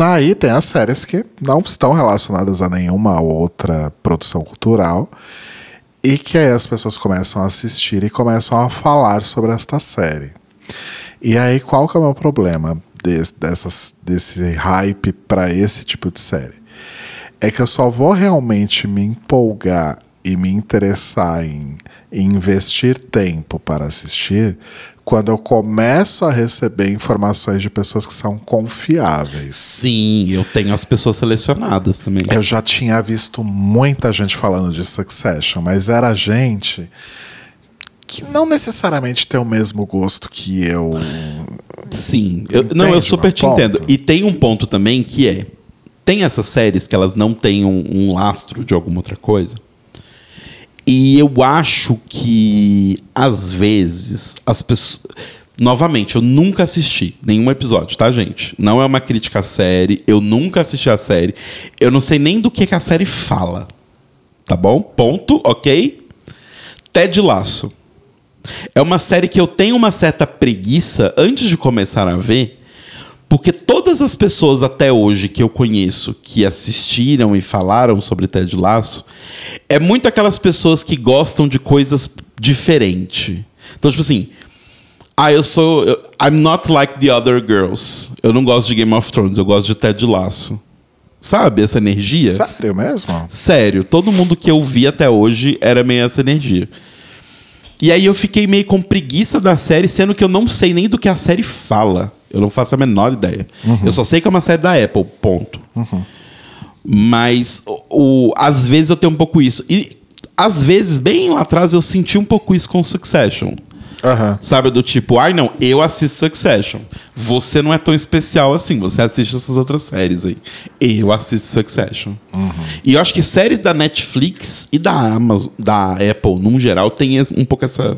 Aí tem as séries que não estão relacionadas a nenhuma outra produção cultural e que aí as pessoas começam a assistir e começam a falar sobre esta série. E aí, qual que é o meu problema? des- dessas, desse hype para esse tipo de série. É que eu só vou realmente me empolgar e me interessar em, em investir tempo para assistir quando eu começo a receber informações de pessoas que são confiáveis. Sim, eu tenho as pessoas selecionadas também. Eu já tinha visto muita gente falando de Succession, mas era gente que não necessariamente tem o mesmo gosto que eu. Sim. Eu- não, eu super te entendo. ponto? E tem um ponto também que é. Tem essas séries que elas não têm um, um lastro de alguma outra coisa. E eu acho que, às vezes, as pessoas. Novamente, eu nunca assisti nenhum episódio, tá, gente? Não é uma crítica à série. Eu nunca assisti a série. Eu não sei nem do que, que a série fala. Tá bom? Ponto, ok? Ted Laço. É uma série que eu tenho uma certa preguiça antes de começar a ver, porque todas as pessoas até hoje que eu conheço que assistiram e falaram sobre Ted Laço, é muito aquelas pessoas que gostam de coisas diferentes. Então, tipo assim, ah, eu sou. eu- I'm not like the other girls. Eu não gosto de Game of Thrones, eu gosto de Ted Laço. Sabe essa energia? Sério mesmo? Sério, todo mundo que eu vi até hoje era meio essa energia. E aí eu fiquei meio com preguiça da série, sendo que eu não sei nem do que a série fala. Eu não faço a menor ideia. Eu só sei que é uma série da Apple, ponto. Mas o, o- às vezes eu tenho um pouco isso. E às vezes, bem lá atrás, eu senti um pouco isso com Succession. Aham. Sabe, do tipo, ai não, eu assisto Succession. Você não é tão especial assim, você assiste essas outras séries aí. Eu assisto Succession. E eu acho que séries da Netflix e da Amazon, da Apple, num geral, tem um pouco essa,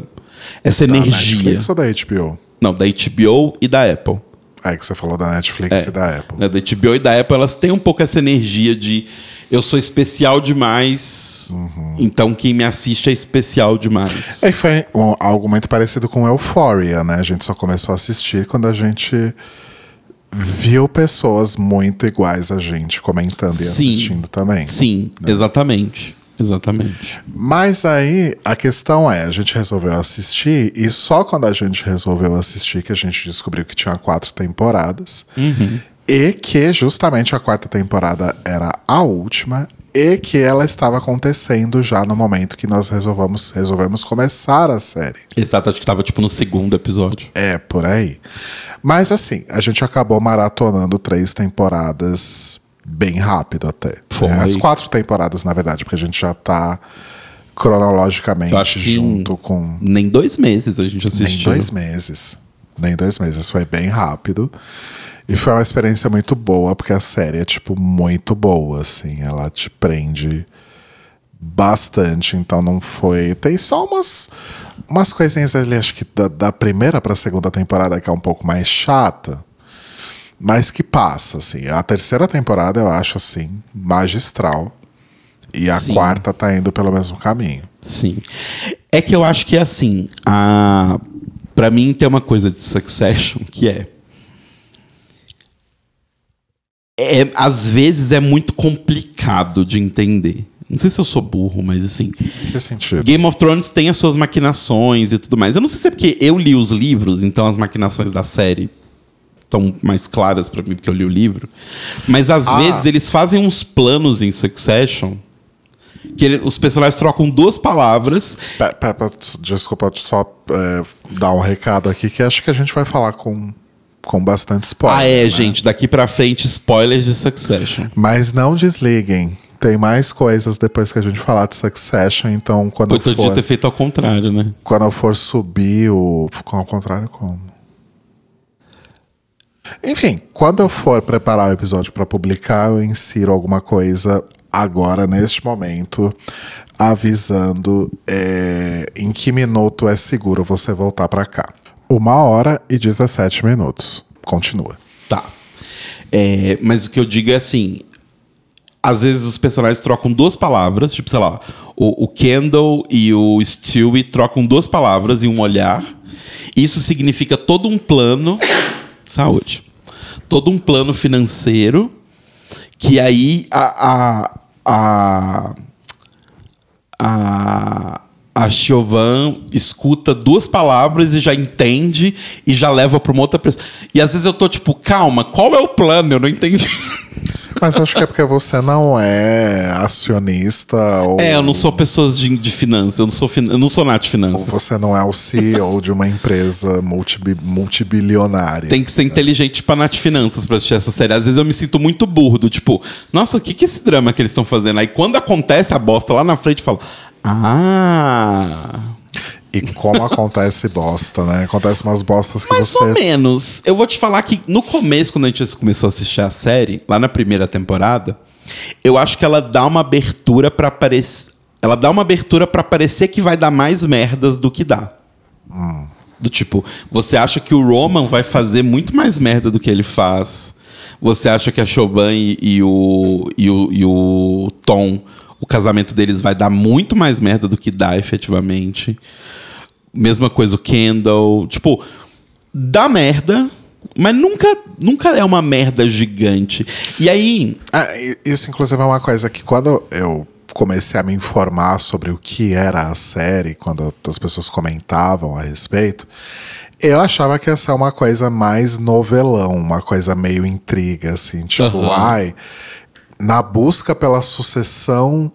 essa Da energia. Netflix ou da HBO? Não, da HBO e da Apple. É que você falou da Netflix e da Apple. Né, Da HBO e da Apple, elas têm um pouco essa energia de eu sou especial demais, então quem me assiste é especial demais. E foi um- algo muito parecido com Euphoria, né? A gente só começou a assistir quando a gente viu pessoas muito iguais a gente comentando e Sim. assistindo também. Sim, exatamente. Exatamente. Mas aí a questão é, a gente resolveu assistir e só quando a gente resolveu assistir que a gente descobriu que tinha quatro temporadas e que justamente a quarta temporada era a última e que ela estava acontecendo já no momento que nós resolvemos, resolvemos começar a série. Exato, acho que tava tipo no segundo episódio. É, por aí. Mas assim, a gente acabou maratonando três temporadas bem rápido até. Foi. É, As quatro temporadas, na verdade, porque a gente já tá cronologicamente junto com Nem dois meses a gente assistiu. nem dois meses. Nem dois meses. Foi bem rápido. E foi uma experiência muito boa, porque a série é, tipo, muito boa, assim. Ela te prende bastante, então não foi. Tem só umas, umas coisinhas ali, acho que da, da primeira pra segunda temporada, que é um pouco mais chata. Mas que passa, assim. A terceira temporada eu acho, assim, magistral. E a Sim. quarta tá indo pelo mesmo caminho. Sim. É que eu acho que é assim, a para mim tem uma coisa de Succession que é é, às vezes é muito complicado de entender. Não sei se eu sou burro, mas assim, Que sentido? Game of Thrones tem as suas maquinações e tudo mais. Eu não sei se é porque eu li os livros, então as maquinações da série estão mais claras pra mim porque eu li o livro. Mas às Ah. vezes eles fazem uns planos em Succession que ele- os personagens trocam duas palavras. Pe- pe- pe- Desculpa só é, dar um recado aqui que acho que a gente vai falar com, com bastante spoiler. ah, é, né? gente, daqui pra frente spoilers de Succession. Mas não desliguem. Tem mais coisas depois que a gente falar de Succession, então quando Eu eu for, ter feito ao contrário, né? quando eu for subir o. Ao contrário, como? Enfim, quando eu for preparar o episódio para publicar, eu insiro alguma coisa agora, neste momento, avisando é, em que minuto é seguro você voltar para cá. Uma hora e 17 minutos. Continua. Tá. É, mas o que eu digo é assim: às vezes os personagens trocam duas palavras, tipo, sei lá, o, o Kendall e o Stewie trocam duas palavras e um olhar. Isso significa todo um plano. Saúde. Todo um plano financeiro que aí a. a, a a, a Chauvin escuta duas palavras e já entende e já leva para uma outra pessoa. E às vezes eu tô tipo, calma, qual é o plano? Eu não entendi. Mas acho que é porque você não é acionista ou. É, eu não sou pessoa de, de finanças, eu não sou, fin... eu não sou nato de finanças. Ou você não é o CEO de uma empresa multibi multibilionária. Tem que ser inteligente pra Nath Finanças pra assistir essa série. Às vezes eu me sinto muito burro, do tipo, nossa, o que, que é esse drama que eles estão fazendo? Aí quando acontece a bosta lá na frente, eu falo, ah. E como acontece bosta, né? Acontece umas bostas que Mais você. ou menos. Eu vou te falar que no começo, quando a gente começou a assistir a série, lá na primeira temporada, eu acho que ela dá uma abertura para aparecer. Ela dá uma abertura para parecer que vai dar mais merdas do que dá. Do tipo, você acha que o Roman vai fazer muito mais merda do que ele faz. Você acha que a Chauvin e, e o, e, o, e o Tom, o casamento deles vai dar muito mais merda do que dá efetivamente. Mesma coisa o Kendall. Tipo, dá merda, mas nunca, nunca é uma merda gigante. E aí. Ah, isso, inclusive, é uma coisa que quando eu comecei a me informar sobre o que era a série, quando as pessoas comentavam a respeito, eu achava que ia ser uma coisa mais novelão, uma coisa meio intriga, assim, tipo, Aham. ai, na busca pela sucessão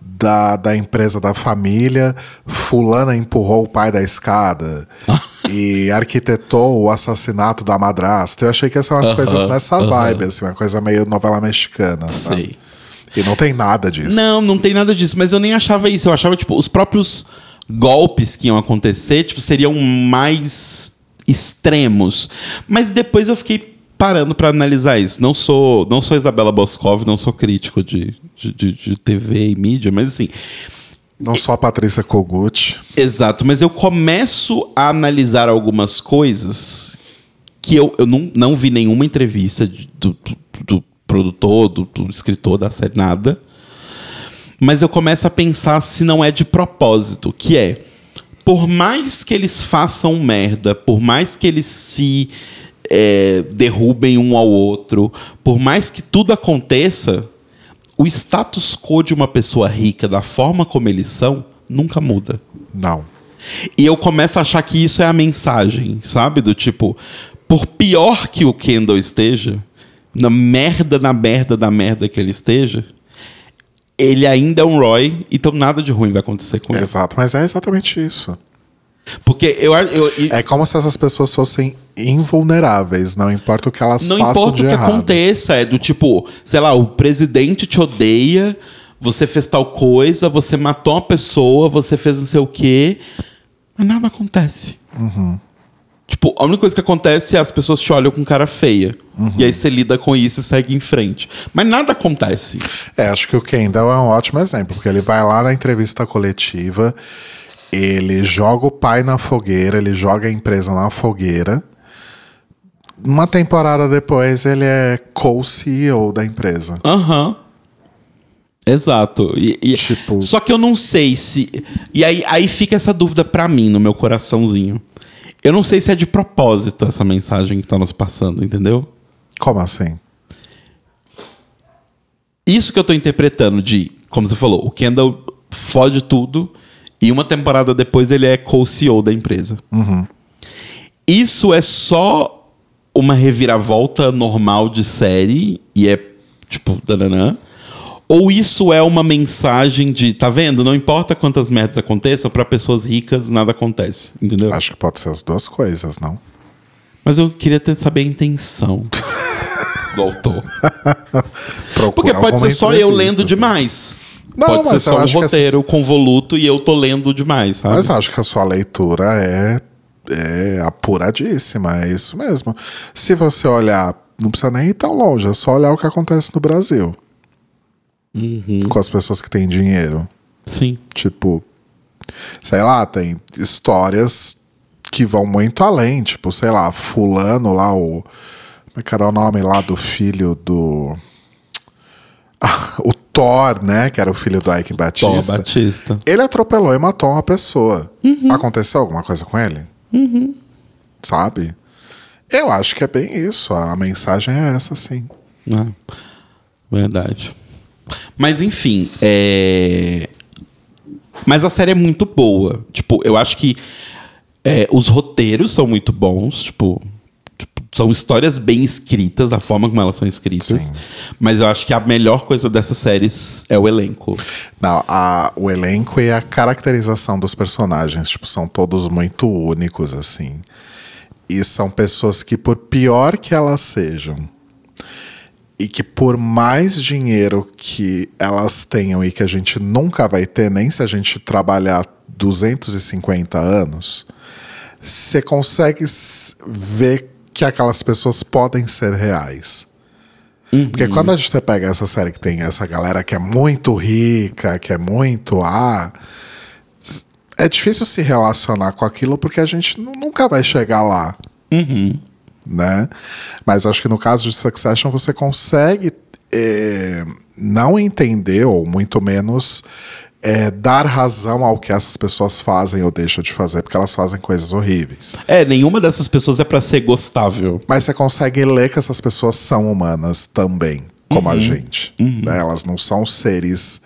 da, da empresa da família, fulana empurrou o pai da escada e arquitetou o assassinato da madrasta. Eu achei que ia ser umas Aham, coisas nessa aham. vibe, assim, uma coisa meio novela mexicana. Sei. E não tem nada disso. Não, não tem nada disso. Mas eu nem achava isso. Eu achava, tipo, os próprios golpes que iam acontecer, tipo, seriam mais extremos. Mas depois eu fiquei parando pra analisar isso. Não sou, não sou Isabela Boscov, não sou crítico de, de, de- de TV e mídia, mas assim. Não só a Patrícia Kogut. Exato, mas eu começo a analisar algumas coisas que eu, eu não, não vi nenhuma entrevista de- do, do- do produtor, do, do escritor da série, nada. Mas eu começo a pensar se não é de propósito, que é, por mais que eles façam merda, por mais que eles se é, derrubem um ao outro, por mais que tudo aconteça, o status quo de uma pessoa rica, da forma como eles são, nunca muda. Não. E eu começo a achar que isso é a mensagem, sabe? Do tipo, por pior que o Kendall esteja, na merda, na merda da merda que ele esteja, ele ainda é um Roy, então nada de ruim vai acontecer com ele. Exato, mas é exatamente isso. Porque eu, eu, eu- É como se essas pessoas fossem invulneráveis, não importa o que elas não façam importa de o que errado. aconteça, é do tipo, sei lá, o presidente te odeia, você fez tal coisa, você matou uma pessoa, você fez não sei o quê, mas nada acontece. Uhum. Tipo, a única coisa que acontece é as pessoas te olham com cara feia. Uhum. E aí você lida com isso e segue em frente. Mas nada acontece. É, acho que o Kendall é um ótimo exemplo, porque ele vai lá na entrevista coletiva, ele joga o pai na fogueira, ele joga a empresa na fogueira. Uma temporada depois, ele é co-CEO da empresa. Aham. Exato. E, e- Tipo- Só que eu não sei se. E aí, aí fica essa dúvida pra mim, no meu coraçãozinho. Eu não sei se é de propósito essa mensagem que tá nos passando, entendeu? Como assim? Isso que eu tô interpretando de, como você falou, o Kendall fode tudo e uma temporada depois ele é co-CEO da empresa. Isso é só uma reviravolta normal de série e é tipo, dananã. Ou isso é uma mensagem de, tá vendo? Não importa quantas merdas aconteçam, pra pessoas ricas nada acontece, entendeu? Acho que pode ser as duas coisas, não? Mas eu queria ter, saber a intenção do autor. Porque pode ser só eu lendo assim. demais. Não, pode ser só um roteiro convoluto e eu tô lendo demais, sabe? Mas eu acho que a sua leitura é, é apuradíssima, é isso mesmo. Se você olhar, não precisa nem ir tão longe, é só olhar o que acontece no Brasil. Uhum. Com as pessoas que têm dinheiro. Sim. Tipo, sei lá, tem histórias que vão muito além. Tipo, sei lá, Fulano lá, o. Como é que era o nome lá do filho do. o Thor, né? Que era o filho do Ike Batista. Batista. Ele atropelou e matou uma pessoa. Uhum. Aconteceu alguma coisa com ele? Sabe? Eu acho que é bem isso. A mensagem é essa, sim. Ah, verdade. Mas enfim, é... Mas a série é muito boa. Tipo, eu acho que é, os roteiros são muito bons. Tipo, são histórias bem escritas, a forma como elas são escritas. Sim. Mas eu acho que a melhor coisa dessas séries é o elenco. Não, a- o elenco e a caracterização dos personagens, tipo, são todos muito únicos, assim. E são pessoas que, por pior que elas sejam, e que por mais dinheiro que elas tenham e que a gente nunca vai ter, nem se a gente trabalhar 250 anos, você consegue ver que aquelas pessoas podem ser reais. Porque quando a gente você pega essa série que tem essa galera que é muito rica, que é muito ah, é difícil se relacionar com aquilo porque a gente nu- nunca vai chegar lá, né? Mas acho que no caso de Succession você consegue eh, não entender ou muito menos eh, dar razão ao que essas pessoas fazem ou deixam de fazer, porque elas fazem coisas horríveis. É, nenhuma dessas pessoas é pra ser gostável. Mas você consegue ler que essas pessoas são humanas também, como a gente. né? Elas não são seres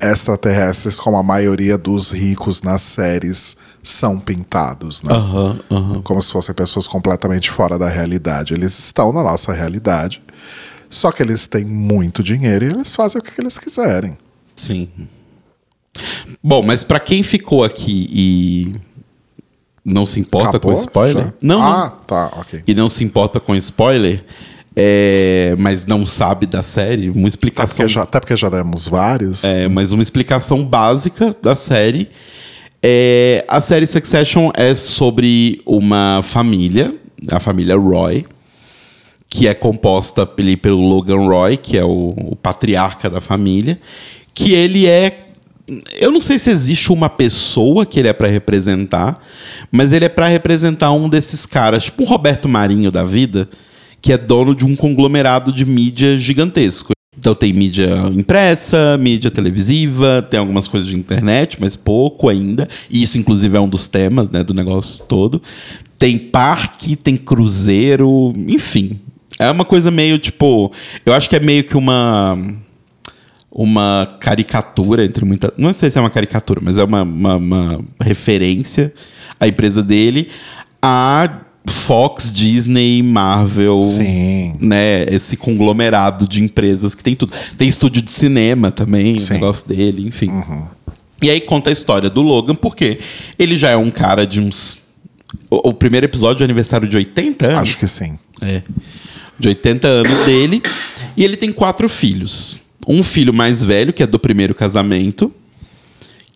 extraterrestres como a maioria dos ricos nas séries são pintados, né? Aham, aham. Como se fossem pessoas completamente fora da realidade. Eles estão na nossa realidade, só que eles têm muito dinheiro e eles fazem o que eles quiserem. Sim. Bom, mas pra quem ficou aqui e não se importa Acabou? com spoiler? Já? Não, Ah, não. tá, ok. E não se importa com spoiler, é, mas não sabe da série, uma Até explicação. porque já, até porque já demos vários. É, mas uma explicação básica da série. É, a série Succession é sobre uma família, a família Roy, que é composta pelo Logan Roy, que é o, o patriarca da família, que ele é. Eu não sei se existe uma pessoa que ele é para representar, mas ele é para representar um desses caras, tipo o Roberto Marinho da vida, que é dono de um conglomerado de mídia gigantesco. Então tem mídia impressa, mídia televisiva, tem algumas coisas de internet, mas pouco ainda. E isso, inclusive, é um dos temas né, do negócio todo. Tem parque, tem cruzeiro, enfim. É uma coisa meio tipo. Eu acho que é meio que uma. Uma caricatura, entre muitas. Não sei se é uma caricatura, mas é uma, uma, uma referência à empresa dele a Fox, Disney, Marvel Sim. né, esse conglomerado de empresas que tem tudo. Tem estúdio de cinema também, Sim. o negócio dele, enfim. E aí conta a história do Logan, porque ele já é um cara de uns. O, o primeiro episódio é aniversário de 80 anos. Acho que sim. É. De 80 anos dele. E ele tem quatro filhos. Um filho mais velho, que é do primeiro casamento,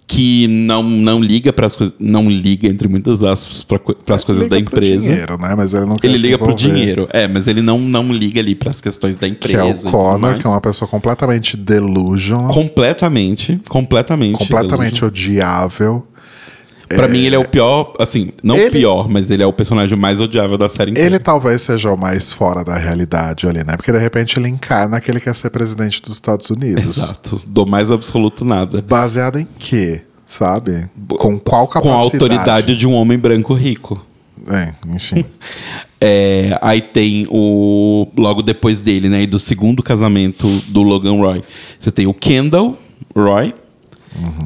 que não, não liga para as coisas. Não liga, entre muitas aspas, para as coisas Liga da pro empresa. dinheiro, né? Mas ele não quer Ele liga pro dinheiro. É, mas ele não, não liga ali para as questões da Que empresa. é e o Connor, que é uma pessoa completamente delusional, Completamente, completamente. completamente odiável. Pra mim, ele é o pior, assim, não Ele- o pior, mas ele é o personagem mais odiável da série inteira. Ele talvez seja o mais fora da realidade ali, né? Porque de repente ele encarna que ele quer ser presidente dos Estados Unidos. Exato. Do mais absoluto nada. Baseado em quê? Sabe? Com qual Com capacidade? a autoridade de um homem branco rico. É, enfim. É, aí tem o. Logo depois dele, né? E do segundo casamento do Logan Roy. Você tem o Kendall Roy,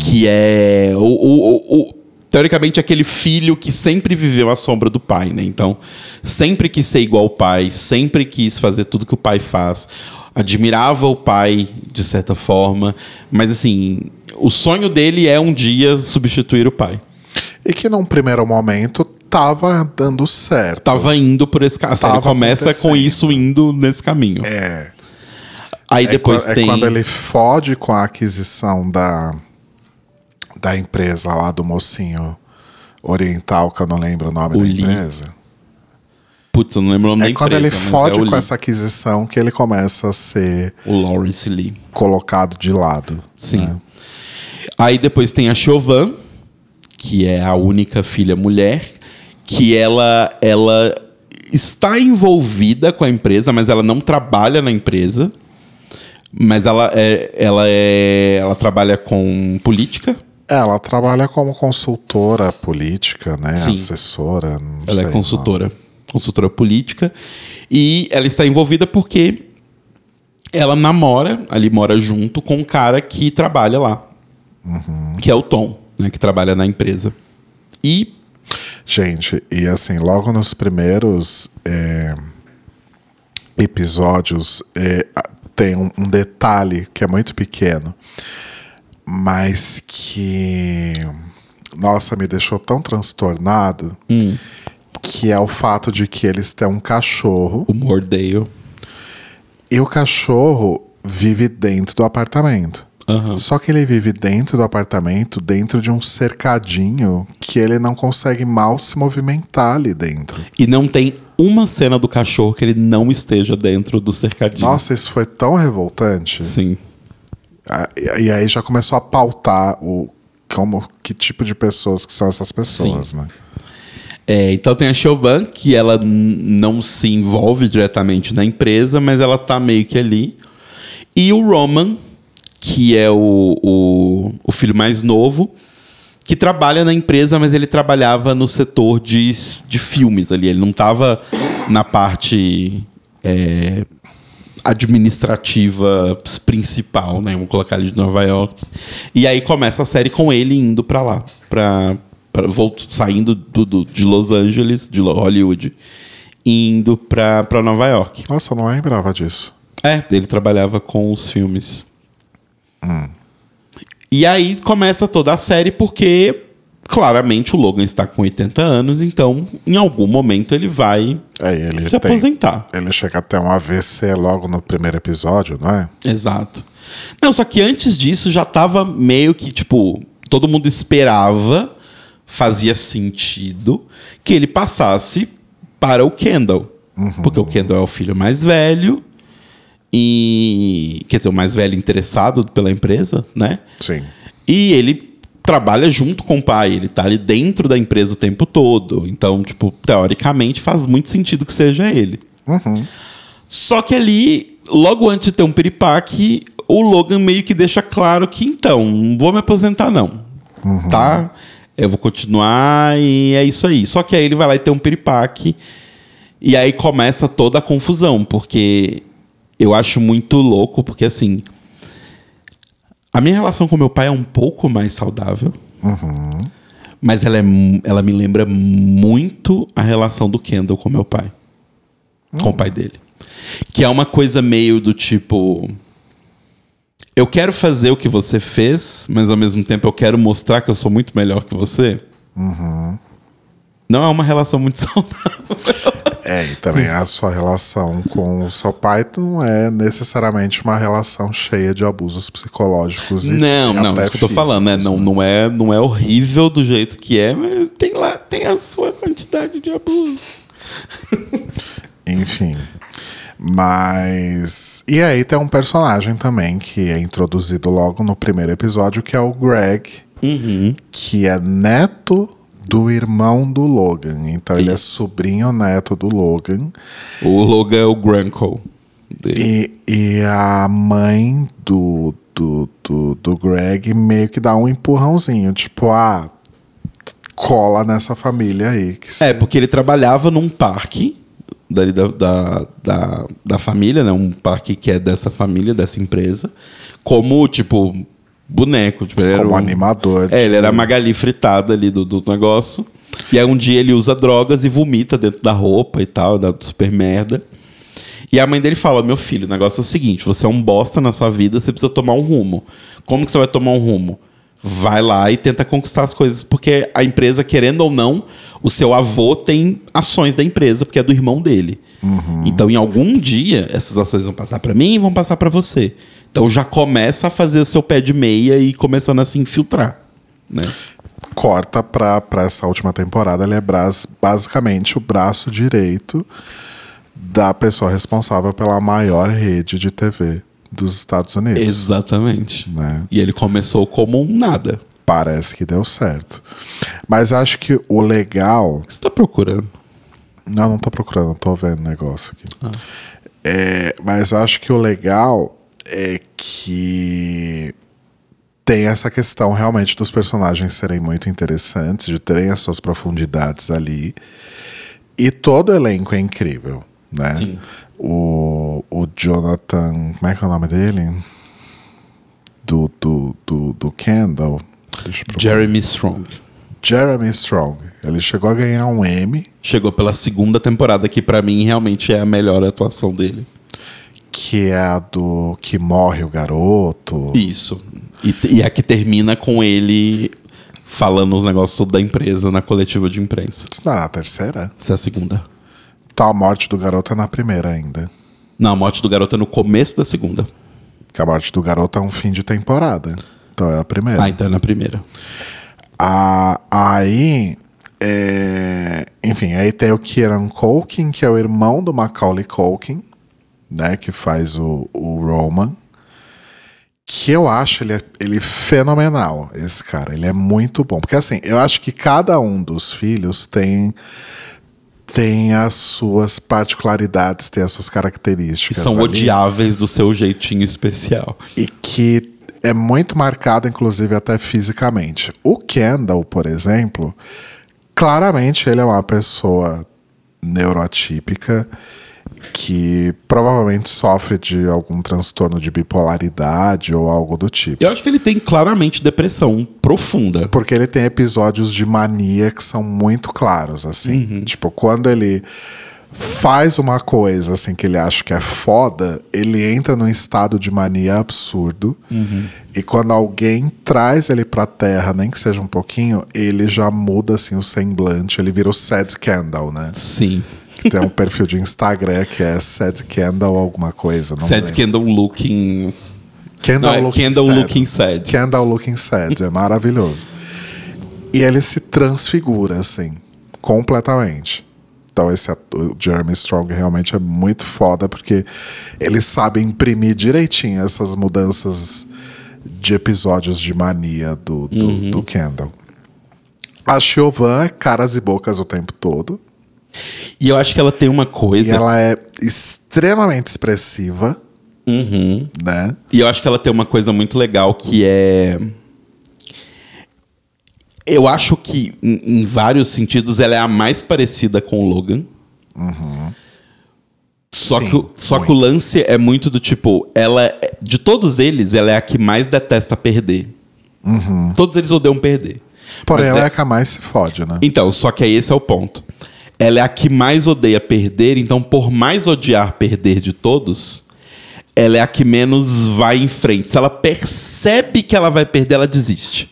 que é. O- o- o- teoricamente, aquele filho que sempre viveu à sombra do pai, né? Então, sempre quis ser igual ao pai, sempre quis fazer tudo que o pai faz. Admirava o pai, de certa forma. Mas, assim, o sonho dele é um dia substituir o pai. E que num primeiro momento tava dando certo. Tava indo por esse caminho. Tava começa com isso indo nesse caminho. É. Aí É depois é, tem. quando ele fode com a aquisição da, da empresa lá do mocinho oriental, que eu não lembro o nome O da Lee. empresa. Putz, eu não lembro o nome É da quando empresa, ele mas fode é com Lee. essa aquisição que ele começa a ser O Lawrence Lee. colocado de lado. Sim. né? Aí depois tem a Chauvin, que é a única filha mulher, que ela, ela está envolvida com a empresa, mas ela não trabalha na empresa. Mas ela é, ela é, ela trabalha com política. Ela trabalha como consultora política, né? Sim. Assessora. Não Ela é consultora, consultora política. E ela está envolvida porque ela namora, ali mora junto com um cara que trabalha lá, que é o Tom. né, que trabalha na empresa. E Gente, e assim, logo nos primeiros é, episódios é, tem um, um detalhe que é muito pequeno, mas que, nossa, me deixou tão transtornado, que é o fato de que eles têm um cachorro o Mordale. e o cachorro vive dentro do apartamento. Aham. Só que ele vive dentro do apartamento, dentro de um cercadinho que ele não consegue mal se movimentar ali dentro. E não tem uma cena do cachorro que ele não esteja dentro do cercadinho. Nossa, isso foi tão revoltante. Sim. E aí já começou a pautar o como que tipo de pessoas que são essas pessoas, né? É, então tem a Chauvin, que ela não se envolve diretamente na empresa, mas ela tá meio que ali. E o Roman, que é o, o, o filho mais novo, que trabalha na empresa, mas ele trabalhava no setor de, de filmes ali. Ele não tava na parte é, administrativa principal, né? Vamos colocar ele de Nova York. E aí começa a série com ele indo pra lá, pra, pra volto, saindo do, do- de Los Angeles, de Hollywood, indo pra, pra Nova York. Nossa, eu não lembrava disso. É, ele trabalhava com os filmes. E aí começa toda a série porque claramente o Logan está com 80 anos, então em algum momento ele vai É, ele se tem- aposentar. Ele chega até um AVC logo no primeiro episódio, não é? Exato. Não, só que antes disso já tava meio que, tipo, todo mundo esperava, fazia sentido, que ele passasse para o Kendall. Porque o Kendall é o filho mais velho e. Quer dizer, o mais velho interessado pela empresa, né? Sim. E ele trabalha junto com o pai, ele tá ali dentro da empresa o tempo todo. Então, tipo, teoricamente faz muito sentido que seja ele. Só que ali, logo antes de ter um piripaque, o Logan meio que deixa claro que então, não vou me aposentar não. Tá? Eu vou continuar e é isso aí. Só que aí ele vai lá e tem um piripaque. E aí começa toda a confusão, porque eu acho muito louco, porque assim, a minha relação com meu pai é um pouco mais saudável. Mas ela, é, ela me lembra muito a relação do Kendall com meu pai. Com o pai dele. Que é uma coisa meio do tipo. Eu quero fazer o que você fez, mas ao mesmo tempo eu quero mostrar que eu sou muito melhor que você. Não é uma relação muito saudável. É, e também a sua relação com o seu pai não é necessariamente uma relação cheia de abusos psicológicos e Não, e não, até isso que eu tô falando, né? físicos, Não, não, é, não é horrível do jeito que é, mas tem lá, tem a sua quantidade de abusos. Enfim. Mas. E aí tem um personagem também que é introduzido logo no primeiro episódio, que é o Greg, que é neto do irmão do Logan. Então ele é sobrinho neto do Logan. O Logan é o Gruncle. dele. E, e a mãe do, do, do, do Greg meio que dá um empurrãozinho, tipo, ah, cola nessa família aí. É, porque ele trabalhava num parque da, da, da, da família, né? Um parque que é dessa família, dessa empresa. Como, tipo, boneco. Tipo, ele era Como um- animador É, ele era a Magali fritada ali do, do negócio. E aí um dia ele usa drogas e vomita dentro da roupa e tal, dá super merda. E a mãe dele fala: Meu filho, o negócio é o seguinte: você é um bosta na sua vida, você precisa tomar um rumo. Como que você vai tomar um rumo? Vai lá e tenta conquistar as coisas, porque a empresa, querendo ou não, o seu avô tem ações da empresa, porque é do irmão dele. Então, em algum dia, essas ações vão passar para mim e vão passar para você. Então, já começa a fazer o seu pé de meia e começando a se infiltrar. Né? corta pra, pra essa última temporada, ele é bras- basicamente o braço direito da pessoa responsável pela maior rede de TV dos Estados Unidos. Exatamente. Né? E ele começou como um nada. Parece que deu certo. Mas acho que o legal. O que você tá procurando? Não, não tô procurando, tô vendo o negócio aqui. É, mas eu acho que o legal é que tem essa questão realmente dos personagens serem muito interessantes, de terem as suas profundidades ali. E todo o elenco é incrível, né? Sim. O, o Jonathan. Como é que é o nome dele? Do, do, do, do Kendall. Jeremy Strong. Jeremy Strong. Ele chegou a ganhar um M, Chegou pela segunda temporada, que pra mim realmente é a melhor atuação dele. Que é a do que morre o garoto. Isso. E, e a que termina com ele falando os negócios da empresa na coletiva de imprensa. Isso não é na terceira? Essa é a segunda. Tá, a morte do garoto é na primeira ainda. Não, a morte do garoto é no começo da segunda. Que a morte do garoto é um fim de temporada. Então é a primeira. Ah, então é na primeira. A- aí, é, enfim, aí tem o Kieran Culkin, que é o irmão do Macaulay Culkin, né, que faz o, o Roman, que eu acho ele, é- ele fenomenal, esse cara, ele é muito bom, porque assim, eu acho que cada um dos filhos tem tem as suas particularidades, tem as suas Que características. são ali odiáveis do seu jeitinho especial. e que é muito marcado, inclusive, até fisicamente. O Kendall, por exemplo, claramente ele é uma pessoa neurotípica que provavelmente sofre de algum transtorno de bipolaridade ou algo do tipo. Eu acho que ele tem claramente depressão profunda. Porque ele tem episódios de mania que são muito claros, assim. Tipo, quando ele faz uma coisa, assim, que ele acha que é foda, ele entra num estado de mania absurdo. E quando alguém traz ele pra terra, nem que seja um pouquinho, ele já muda, assim, o semblante. Ele vira o Sad Candle, né? Sim. Que tem um perfil de Instagram que é Sad Candle alguma coisa. Não Sad. Kendall looking. Kendall Não, é Looking Kendall Sad. Looking Sad. Kendall Looking Sad, é maravilhoso. E ele se transfigura, assim, completamente. Então esse ator, Jeremy Strong realmente é muito foda, porque ele sabe imprimir direitinho essas mudanças de episódios de mania do, do, Uhum. do Kendall. A Chauvin é caras e bocas o tempo todo. E eu acho que ela tem uma E coisa. ela é extremamente expressiva, Uhum. né? E eu acho que ela tem uma coisa muito legal que é. Eu acho que, em, em vários sentidos, ela é a mais parecida com o Logan. Só, Sim, que, só que o lance é muito do tipo, ela é- de todos eles, ela é a que mais detesta perder. Todos eles odeiam perder. Porém, Mas ela é é- a que mais se fode, né? Então, só que aí esse é o ponto. Ela é a que mais odeia perder, então, por mais odiar perder de todos, ela é a que menos vai em frente. Se ela percebe que ela vai perder, ela desiste.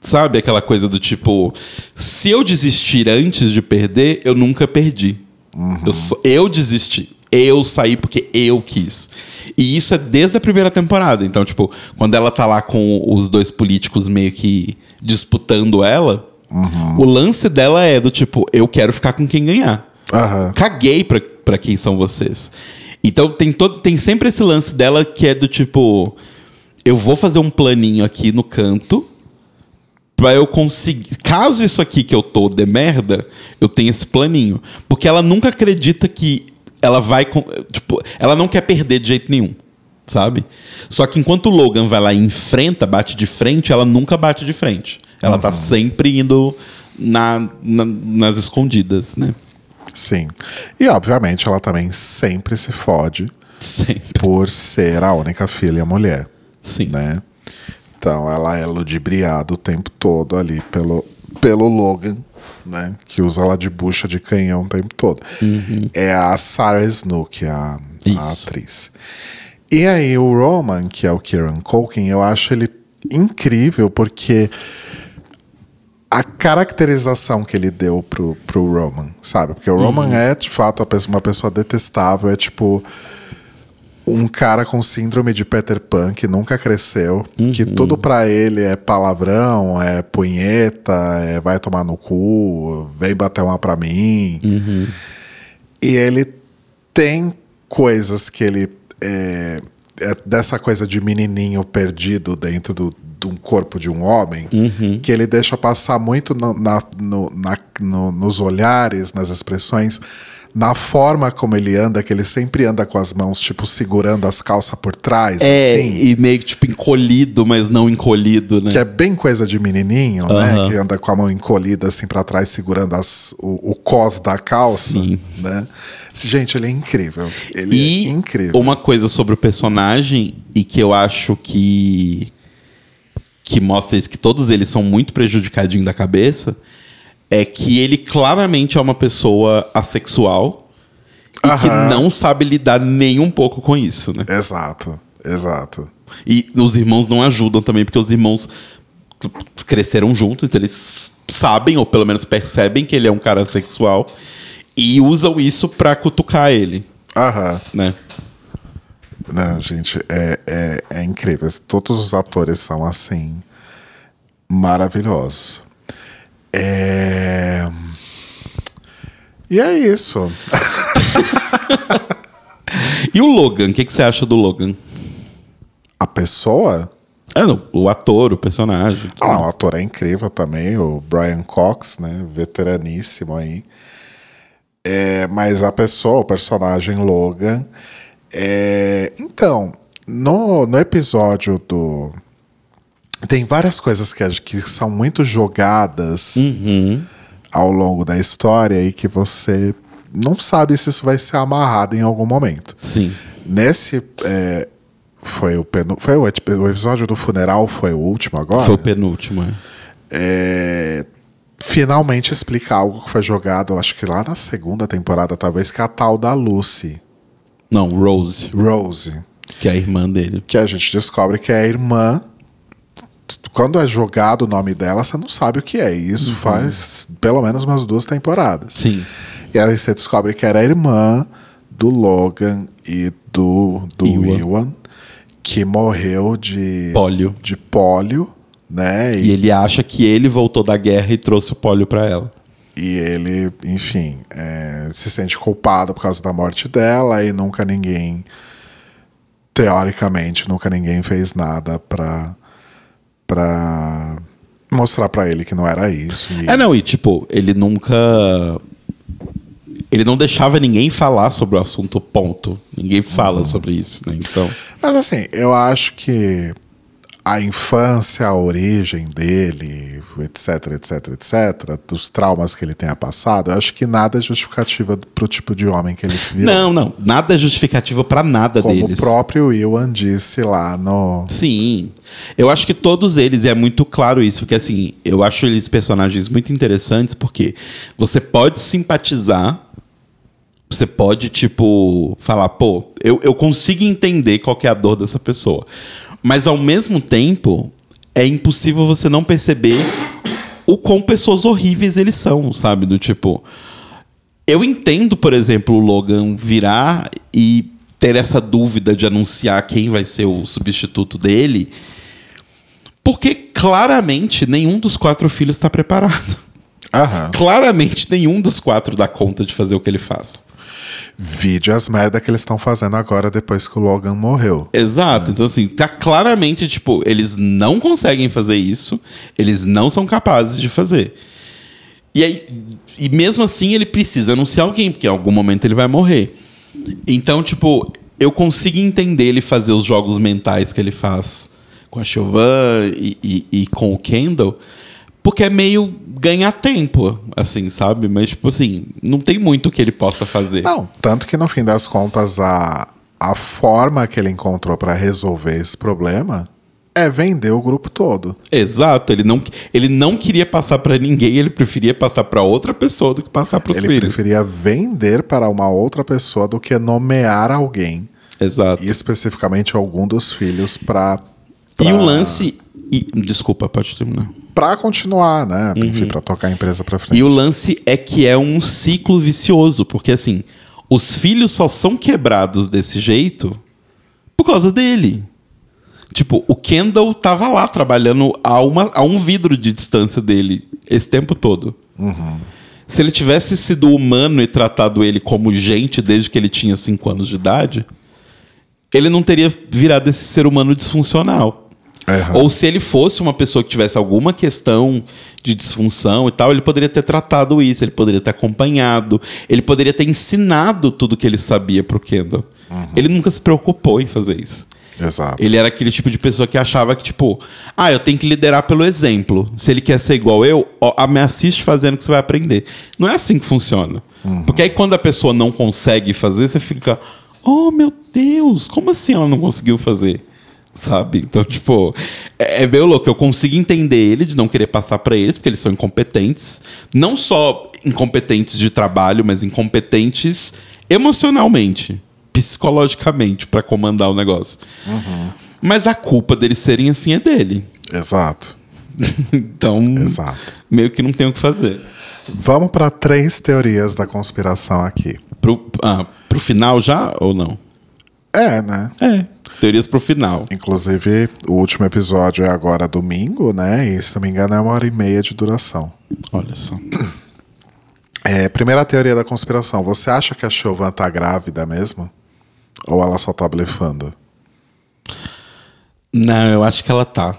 Sabe aquela coisa do tipo: se eu desistir antes de perder, eu nunca perdi. Eu, só- eu desisti. Eu saí porque eu quis. E isso é desde a primeira temporada. Então, tipo, quando ela tá lá com os dois políticos meio que disputando ela, o lance dela é do tipo: eu quero ficar com quem ganhar. Aham. Caguei pra, pra quem são vocês. Então tem, todo, tem sempre esse lance dela que é do tipo: eu vou fazer um planinho aqui no canto pra eu conseguir. Caso isso aqui que eu tô de merda, eu tenho esse planinho. Porque ela nunca acredita que ela vai. Tipo, ela não quer perder de jeito nenhum. Sabe? Só que enquanto o Logan vai lá e enfrenta, bate de frente, ela nunca bate de frente. Ela tá sempre indo na, na- nas escondidas, né? Sim. E, obviamente, ela também sempre se fode Sempre. por ser a única filha mulher, Sim. né? Então, ela é ludibriada o tempo todo ali pelo, pelo Logan, né? Que usa ela de bucha de canhão o tempo todo. É a Sarah Snook, a, a atriz. E aí, o Roman, que é o Kieran Culkin, eu acho ele incrível porque a caracterização que ele deu pro, pro Roman, sabe? Porque o Roman é, de fato, uma pessoa detestável, é tipo um cara com síndrome de Peter Pan que nunca cresceu, que tudo pra ele é palavrão, é punheta, é vai tomar no cu, vem bater uma pra mim. E ele tem coisas que ele. É, é dessa coisa de menininho perdido dentro do, um corpo de um homem, que ele deixa passar muito no- na- no- na- no- nos olhares, nas expressões, na forma como ele anda, que ele sempre anda com as mãos, tipo, segurando as calças por trás, É, assim. e meio que tipo encolhido, mas não encolhido, né? Que é bem coisa de menininho, Aham. né? Que anda com a mão encolhida assim pra trás, segurando as, o, o cos da calça, Sim. né? Gente, ele é incrível. Ele E é incrível. uma coisa sobre o personagem e que eu acho que que mostra isso, que todos eles são muito prejudicadinhos da cabeça, é que ele claramente é uma pessoa assexual e que Aham. não sabe lidar nem um pouco com isso, né? Exato, exato. E os irmãos não ajudam também, porque os irmãos cresceram juntos, então eles sabem, ou pelo menos percebem que ele é um cara sexual e usam isso pra cutucar ele, Aham. né? Não, gente, é, é, é incrível. Todos os atores são assim maravilhosos. É... E é isso. E o Logan, o que, que você acha do Logan? A pessoa. Ah, não, o ator, o personagem. Ah, o ator é incrível também, o Brian Cox, né? Veteraníssimo aí. É, mas a pessoa, o personagem Logan. É, então, no, no episódio do. Tem várias coisas que, que são muito jogadas ao longo da história e que você não sabe se isso vai ser amarrado em algum momento. Sim. Nesse. é, foi o, penu, foi o, o episódio do funeral, foi o último agora? Foi o penúltimo, é. é, finalmente explica algo que foi jogado, acho que lá na segunda temporada, talvez, que é a tal da Lucy, Não, Rose, Rose, que é a irmã dele. que a gente descobre que é a irmã. Quando é jogado o nome dela, você não sabe o que é. E isso faz pelo menos umas duas temporadas. Sim. E aí você descobre que era a irmã do Logan e do, do Ewan. Ewan, que morreu de Pólio. de pólio, né? E ele acha que ele voltou da guerra e trouxe o pólio pra ela. E ele, enfim, é, se sente culpado por causa da morte dela e nunca ninguém, teoricamente, nunca ninguém fez nada pra, pra mostrar pra ele que não era isso. E- É, não, e tipo, ele nunca. Ele não deixava ninguém falar sobre o assunto, ponto. Ninguém fala sobre isso, né? Então. Mas assim, eu acho que a infância, a origem dele, etc, etc, etc, dos traumas que ele tenha passado, eu acho que nada é justificativa pro tipo de homem que ele virou. Não, não. Nada é justificativa pra nada Como deles. o próprio Ewan disse lá no. Sim. Eu acho que todos eles, e é muito claro isso, porque assim, eu acho eles personagens muito interessantes, porque você pode simpatizar, você pode, tipo, falar, pô, eu, eu consigo entender qual é a dor dessa pessoa. Mas ao mesmo tempo, é impossível você não perceber o quão pessoas horríveis eles são, sabe? Do tipo. Eu entendo, por exemplo, o Logan virar e ter essa dúvida de anunciar quem vai ser o substituto dele, porque claramente nenhum dos quatro filhos está preparado. Aham. Claramente nenhum dos quatro dá conta de fazer o que ele faz. Vide as merda que eles estão fazendo agora depois que o Logan morreu. Exato. Então, assim, tá claramente, tipo, eles não conseguem fazer isso, eles não são capazes de fazer. E aí, e mesmo assim, ele precisa anunciar alguém, porque em algum momento ele vai morrer. Então, tipo, eu consigo entender ele fazer os jogos mentais que ele faz com a Chauvin e, e, e com o Kendall, porque é meio ganhar tempo, assim, sabe? Mas, tipo assim, não tem muito que ele possa fazer. Não, tanto que no fim das contas a, a forma que ele encontrou pra resolver esse problema é vender o grupo todo. Exato, ele não, ele não queria passar pra ninguém, ele preferia passar pra outra pessoa do que passar pros Ele filhos. preferia vender para uma outra pessoa do que nomear alguém, Exato. e especificamente algum dos filhos pra E o lance. e- desculpa, pode terminar. Pra continuar, né? Enfim, pra tocar a empresa pra frente. Uhum. E o lance é que é um ciclo vicioso, porque assim, os filhos só são quebrados desse jeito por causa dele. Tipo, o Kendall tava lá trabalhando a, uma, a um vidro de distância dele esse tempo todo. Se ele tivesse sido humano e tratado ele como gente desde que ele tinha 5 anos de idade, ele não teria virado esse ser humano disfuncional. Aham. Ou se ele fosse uma pessoa que tivesse alguma questão de disfunção e tal, ele poderia ter tratado isso, ele poderia ter acompanhado, ele poderia ter ensinado tudo que ele sabia pro Kendall. Ele nunca se preocupou em fazer isso. Exato. Ele era aquele tipo de pessoa que achava que, tipo, ah, eu tenho que liderar pelo exemplo. Se ele quer ser igual eu, ó, me assiste fazendo que você vai aprender. Não é assim que funciona. Porque aí quando a pessoa não consegue fazer, você fica, oh meu Deus, como assim ela não conseguiu fazer? Sabe? Então, tipo, é, é meio louco. Eu consigo entender ele de não querer passar pra eles, porque eles são incompetentes. Não só incompetentes de trabalho, mas incompetentes emocionalmente, psicologicamente, pra comandar o negócio. Mas a culpa deles serem assim é dele. Exato. então, Exato. meio que não tem o que fazer. Vamos para três teorias da conspiração aqui. Pro, ah, pro final já ou não? É, né? É. Teorias pro final. Inclusive, o último episódio é agora domingo, né? E se não me engano, é uma hora e meia de duração. Olha só. É, primeira teoria da conspiração. Você acha que a Chauvin tá grávida mesmo? Ou ela só tá blefando? Não, eu acho que ela tá.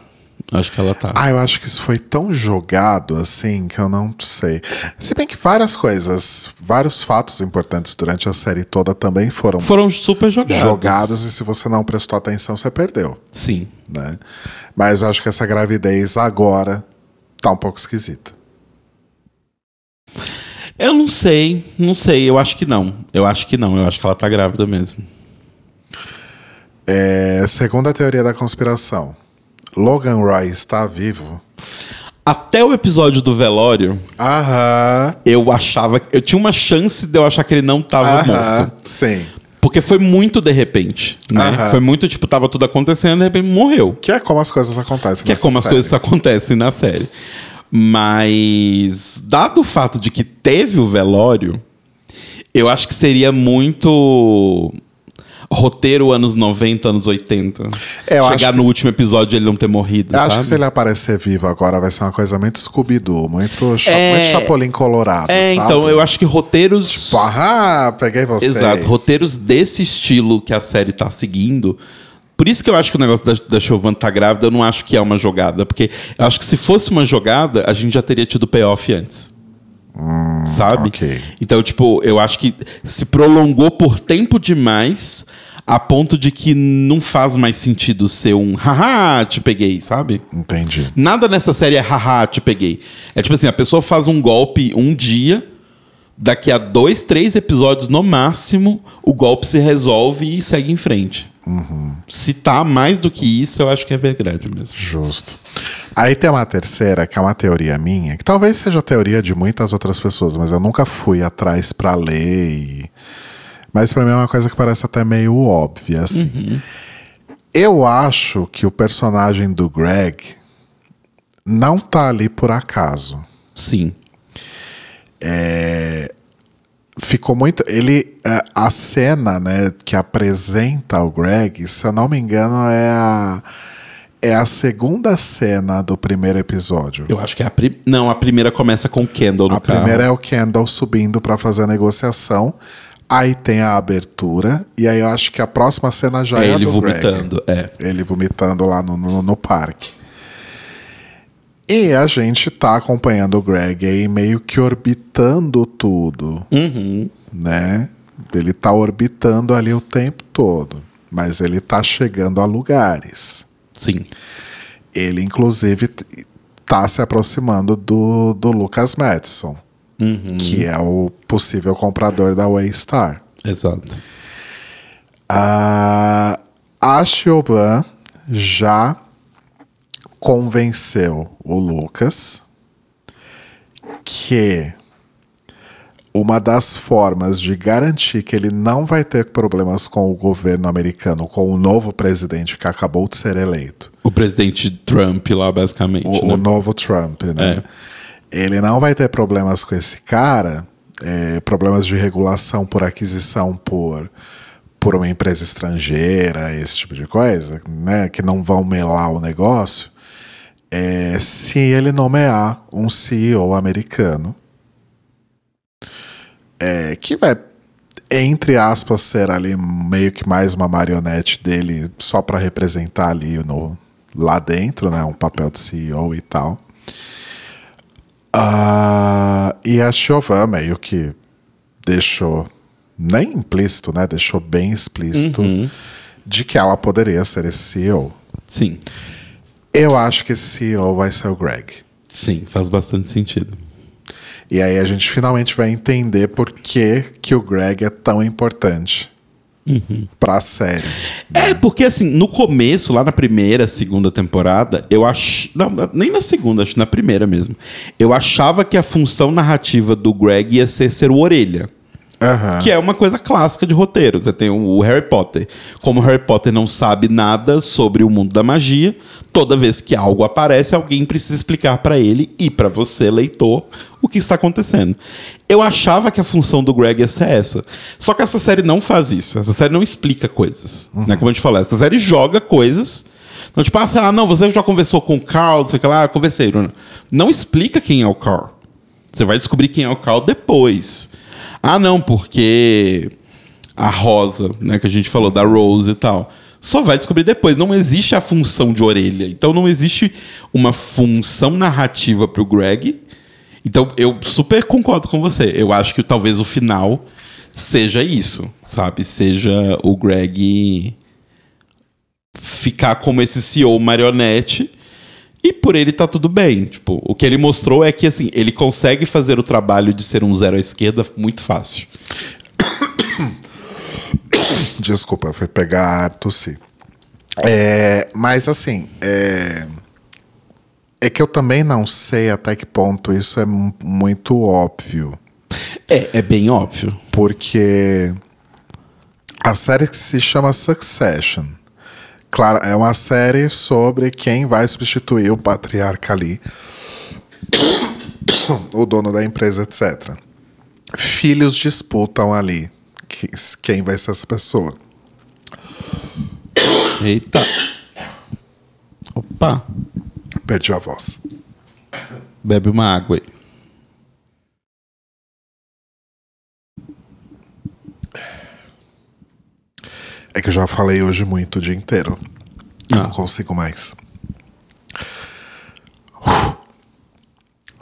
Acho que ela tá. Ah, eu acho que isso foi tão jogado assim que eu não sei. Se bem que várias coisas, vários fatos importantes durante a série toda também foram Foram super jogados. jogados e se você não prestou atenção, você perdeu, Sim. né? Mas eu acho que essa gravidez agora tá um pouco esquisita. Eu não sei, não sei. Eu acho que não. Eu acho que não. Eu acho que ela tá grávida mesmo. É, segunda teoria da conspiração. Logan Roy está vivo? Até o episódio do velório, Aham. eu achava. Eu tinha uma chance de eu achar que ele não tava Aham. morto. Sim. Porque foi muito de repente, né? Aham. Foi muito, tipo, tava tudo acontecendo e de repente morreu. Que é como as coisas acontecem. Que é nessa como as série. coisas acontecem na série. Mas, dado o fato de que teve o velório, eu acho que seria muito roteiro anos 90, anos 80. É, Chegar no último episódio e ele não ter morrido, Eu acho sabe? que se ele aparecer vivo agora vai ser uma coisa muito Scooby-Doo, muito, cha É. muito Chapolin Colorado. É, sabe? então, eu acho que roteiros... Tipo, ah, peguei vocês. Exato, roteiros desse estilo que a série tá seguindo. Por isso que eu acho que o negócio da, da Chauvin tá grávida, eu não acho que é uma jogada. Porque eu acho que se fosse uma jogada, a gente já teria tido payoff antes. sabe? ok. Então, tipo, eu acho que se prolongou por tempo demais a ponto de que não faz mais sentido ser um haha, te peguei, sabe? Entendi. Nada nessa série é haha, te peguei. É tipo assim, a pessoa faz um golpe um dia, daqui a dois, três episódios no máximo, o golpe se resolve e segue em frente. Se tá mais do que isso, eu acho que é verdade mesmo. Justo. Aí tem uma terceira, que é uma teoria minha, que talvez seja a teoria de muitas outras pessoas, mas eu nunca fui atrás pra ler. e- Mas pra mim é uma coisa que parece até meio óbvia, assim. Eu acho que o personagem do Greg não tá ali por acaso. Sim. ficou muito. Ele. é, A cena, né, que apresenta o Greg, se eu não me engano, é a. É a segunda cena do primeiro episódio. Eu acho que é a pri... Não, a primeira começa com o Kendall no a carro. primeira é o Kendall subindo pra fazer a negociação. Aí tem a abertura. E aí eu acho que a próxima cena já é é, ele do Greg. vomitando, é. Ele vomitando lá no, no, no parque. E a gente tá acompanhando o Greg aí meio que orbitando tudo. Né? Ele tá orbitando ali o tempo todo. Mas ele tá chegando a lugares. Sim. Ele, inclusive, tá se aproximando do, do Lucas Madison, que é o possível comprador da Waystar. Exato. A, a Siobhan já convenceu o Lucas que uma das formas de garantir que ele não vai ter problemas com o governo americano, com o novo presidente que acabou de ser eleito, O presidente Trump lá, basicamente. o, né? o novo Trump, né? Ele não vai ter problemas com esse cara, é, problemas de regulação por aquisição por, por uma empresa estrangeira, esse tipo de coisa, né? Que não vão melar o negócio, é, se ele nomear um CEO americano é, que vai, entre aspas, ser ali meio que mais uma marionete dele só para representar ali no, lá dentro, né? Um papel de CEO e tal. Ah, e a Chauvin meio que deixou, nem implícito, né? Deixou bem explícito de que ela poderia ser esse CEO. Sim. Eu acho que esse CEO vai ser o Greg. Sim, faz bastante sentido. E aí a gente finalmente vai entender por que, que o Greg é tão importante pra série. É, porque assim, no começo, lá na primeira, segunda temporada, eu acho. Nem na segunda, acho na primeira mesmo. Eu achava que a função narrativa do Greg ia ser ser o orelha. Aham. Que é uma coisa clássica de roteiro. Você tem o Harry Potter. Como o Harry Potter não sabe nada sobre o mundo da magia, toda vez que algo aparece, alguém precisa explicar pra ele e pra você, leitor, o que está acontecendo. Eu achava que a função do Greg ia ser essa. Só que essa série não faz isso. Essa série não explica coisas. Né? Como a gente falou, essa série joga coisas. Então, tipo, ah, sei lá, não, você já conversou com o Carl, não sei o que lá, conversei. Não, não explica quem é o Carl. Você vai descobrir quem é o Carl depois. Ah, não, porque a Rosa, né, que a gente falou, da Rose e tal. Só vai descobrir depois. Não existe a função de orelha. Então não existe uma função narrativa pro Greg. Então eu super concordo com você. Eu acho que talvez o final seja isso, sabe? Seja o Greg ficar como esse CEO marionete e por ele tá tudo bem. Tipo, o que ele mostrou é que assim, ele consegue fazer o trabalho de ser um zero à esquerda muito fácil. Desculpa, fui pegar ar, tossi. É, mas assim, é, é que eu também não sei até que ponto isso é mu- muito óbvio. É, é bem óbvio. Porque a série que se chama Succession. Claro, é uma série sobre quem vai substituir o patriarca ali, o dono da empresa, etc. Filhos disputam ali que- quem vai ser essa pessoa. Eita. Opa. Perdi a voz. Bebe uma água aí. É que eu já falei hoje muito o dia inteiro. Ah. Não consigo mais.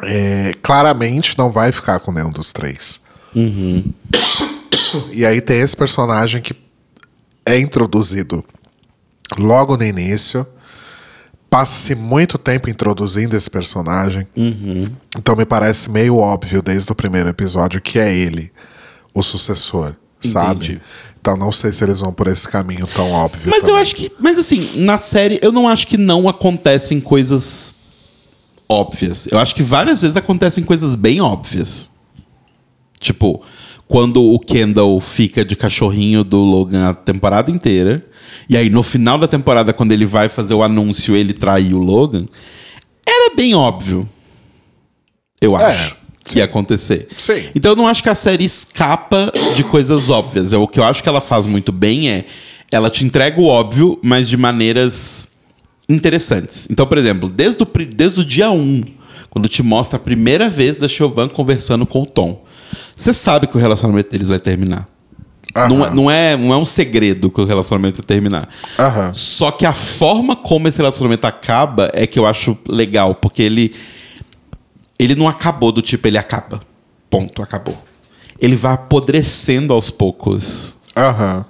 É, claramente não vai ficar com nenhum dos três. E aí tem esse personagem que é introduzido logo no início. Passa-se muito tempo introduzindo esse personagem. Então me parece meio óbvio desde o primeiro episódio que é ele, o sucessor, sabe? Então não sei se eles vão por esse caminho tão óbvio. Mas eu também. acho que. Mas assim, na série, eu não acho que não acontecem coisas óbvias. Eu acho que várias vezes acontecem coisas bem óbvias. Tipo, quando o Kendall fica de cachorrinho do Logan a temporada inteira. E aí, no final da temporada, quando ele vai fazer o anúncio, ele traiu o Logan. Era bem óbvio. Eu É, acho. Que ia acontecer. Sim. Então eu não acho que a série escapa de coisas óbvias. É, o que eu acho que ela faz muito bem é ela te entrega o óbvio, mas de maneiras interessantes. Então, por exemplo, desde o, desde o dia 1, quando te mostra a primeira vez da Chauvin conversando com o Tom, você sabe que o relacionamento deles vai terminar. Não, é- não, é, não é um segredo que o relacionamento vai terminar. Aham. Só que a forma como esse relacionamento acaba é que eu acho legal, porque ele ele não acabou do tipo ele acaba. Ponto, acabou. Ele vai apodrecendo aos poucos, Aham.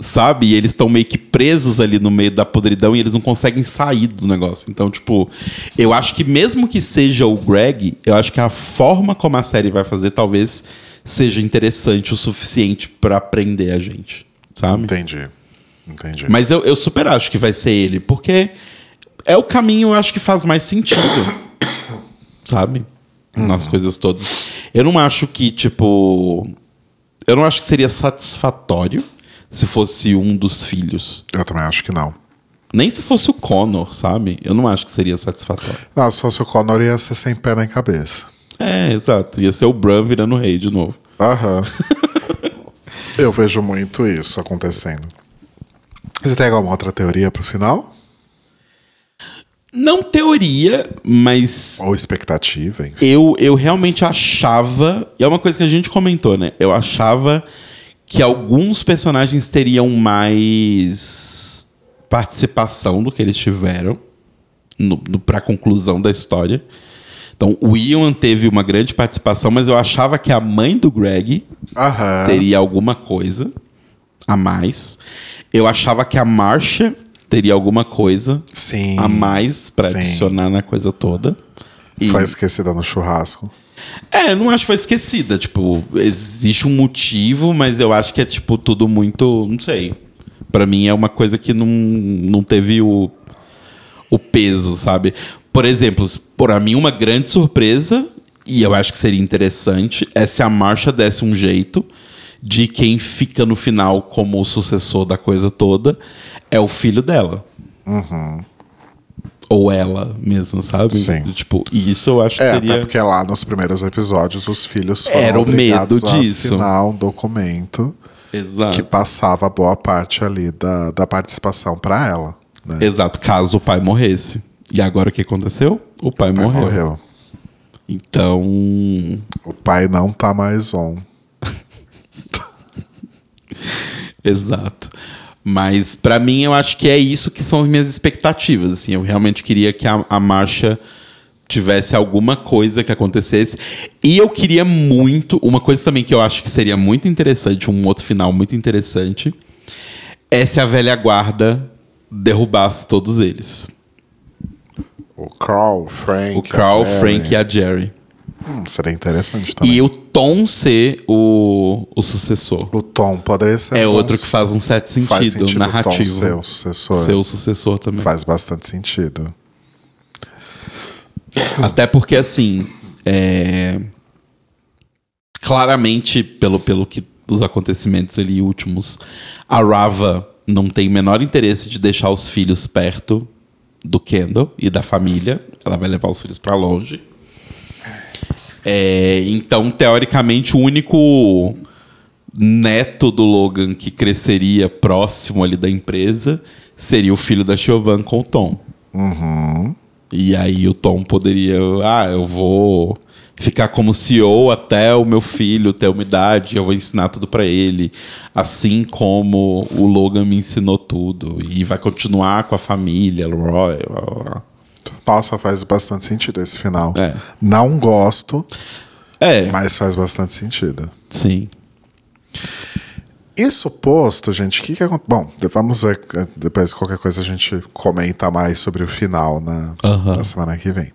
sabe? E eles estão meio que presos ali no meio da podridão e eles não conseguem sair do negócio. Então, tipo, eu acho que mesmo que seja o Greg, eu acho que a forma como a série vai fazer talvez seja interessante o suficiente pra prender a gente, sabe? Entendi. Entendi. Mas eu, eu super acho que vai ser ele, porque é o caminho, eu acho que faz mais sentido. Sabe? Nas coisas todas. Eu não acho que, tipo. Eu não acho que seria satisfatório se fosse um dos filhos. Eu também acho que não. Nem se fosse o Connor, sabe? Eu não acho que seria satisfatório. Não, se fosse o Connor ia ser sem pé nem cabeça. É, exato. Ia ser o Bran virando rei de novo. Aham. Eu vejo muito isso acontecendo. Você tem alguma outra teoria pro final? Não teoria, mas Ou expectativa, hein? eu, eu realmente achava. E é uma coisa que a gente comentou, né? Eu achava que alguns personagens teriam mais participação do que eles tiveram no, no, pra conclusão da história. Então, o Ian teve uma grande participação, mas eu achava que a mãe do Greg Aham. teria alguma coisa a mais. Eu achava que a Marcia teria alguma coisa Sim. a mais pra Sim. adicionar na coisa toda. E- Foi esquecida no churrasco. É, não acho que foi esquecida. Tipo, existe um motivo, mas eu acho que é, tipo, tudo muito. Não sei. Pra mim é uma coisa que não, não teve o, o peso, sabe? Por exemplo, para mim, uma grande surpresa, e eu acho que seria interessante, é se a marcha desse um jeito de quem fica no final como o sucessor da coisa toda é o filho dela. Ou ela mesmo, sabe? Sim. Tipo, e isso eu acho É, que seria. até porque lá nos primeiros episódios os filhos foram Era o obrigados medo a disso. assinar um documento Exato. que passava boa parte ali da, da participação para ela. Né? Exato, caso o pai morresse. E agora o que aconteceu? O pai, Pai morreu. morreu. Então. O pai não tá mais on. Exato. Mas pra mim eu acho que é isso que são as minhas expectativas. Assim, eu realmente queria que a, a marcha tivesse alguma coisa que acontecesse. E eu queria muito, uma coisa também que eu acho que seria muito interessante, um outro final muito interessante, é se a velha guarda derrubasse todos eles. O Carl, Frank. O Carl. Frank e a Jerry. Hum, seria interessante também. E o Tom ser o, o sucessor. O Tom poderia ser. É bom. outro que faz um certo sentido, Faz sentido o Tom narrativo. ser o sucessor. Ser o sucessor também. Faz bastante sentido. Até porque, assim, é... claramente, pelo, pelo que os acontecimentos ali últimos, a Rava não tem o menor interesse de deixar os filhos perto do Kendall e da família. Ela vai levar os filhos pra longe. É, então, teoricamente, o único neto do Logan que cresceria próximo ali da empresa seria o filho da Chauvin com o Tom. E aí o Tom poderia, ah, eu vou ficar como CEO até o meu filho ter uma idade, eu vou ensinar tudo pra ele, assim como o Logan me ensinou tudo e vai continuar com a família, Roy. blá, blá, blá. Nossa, faz bastante sentido esse final. É. Não gosto, É, mas faz bastante sentido. sim. Isso posto, gente, o que que acontece? Bom, vamos ver, eh, depois qualquer coisa a gente comenta mais sobre o final na, Aham. na semana que vem.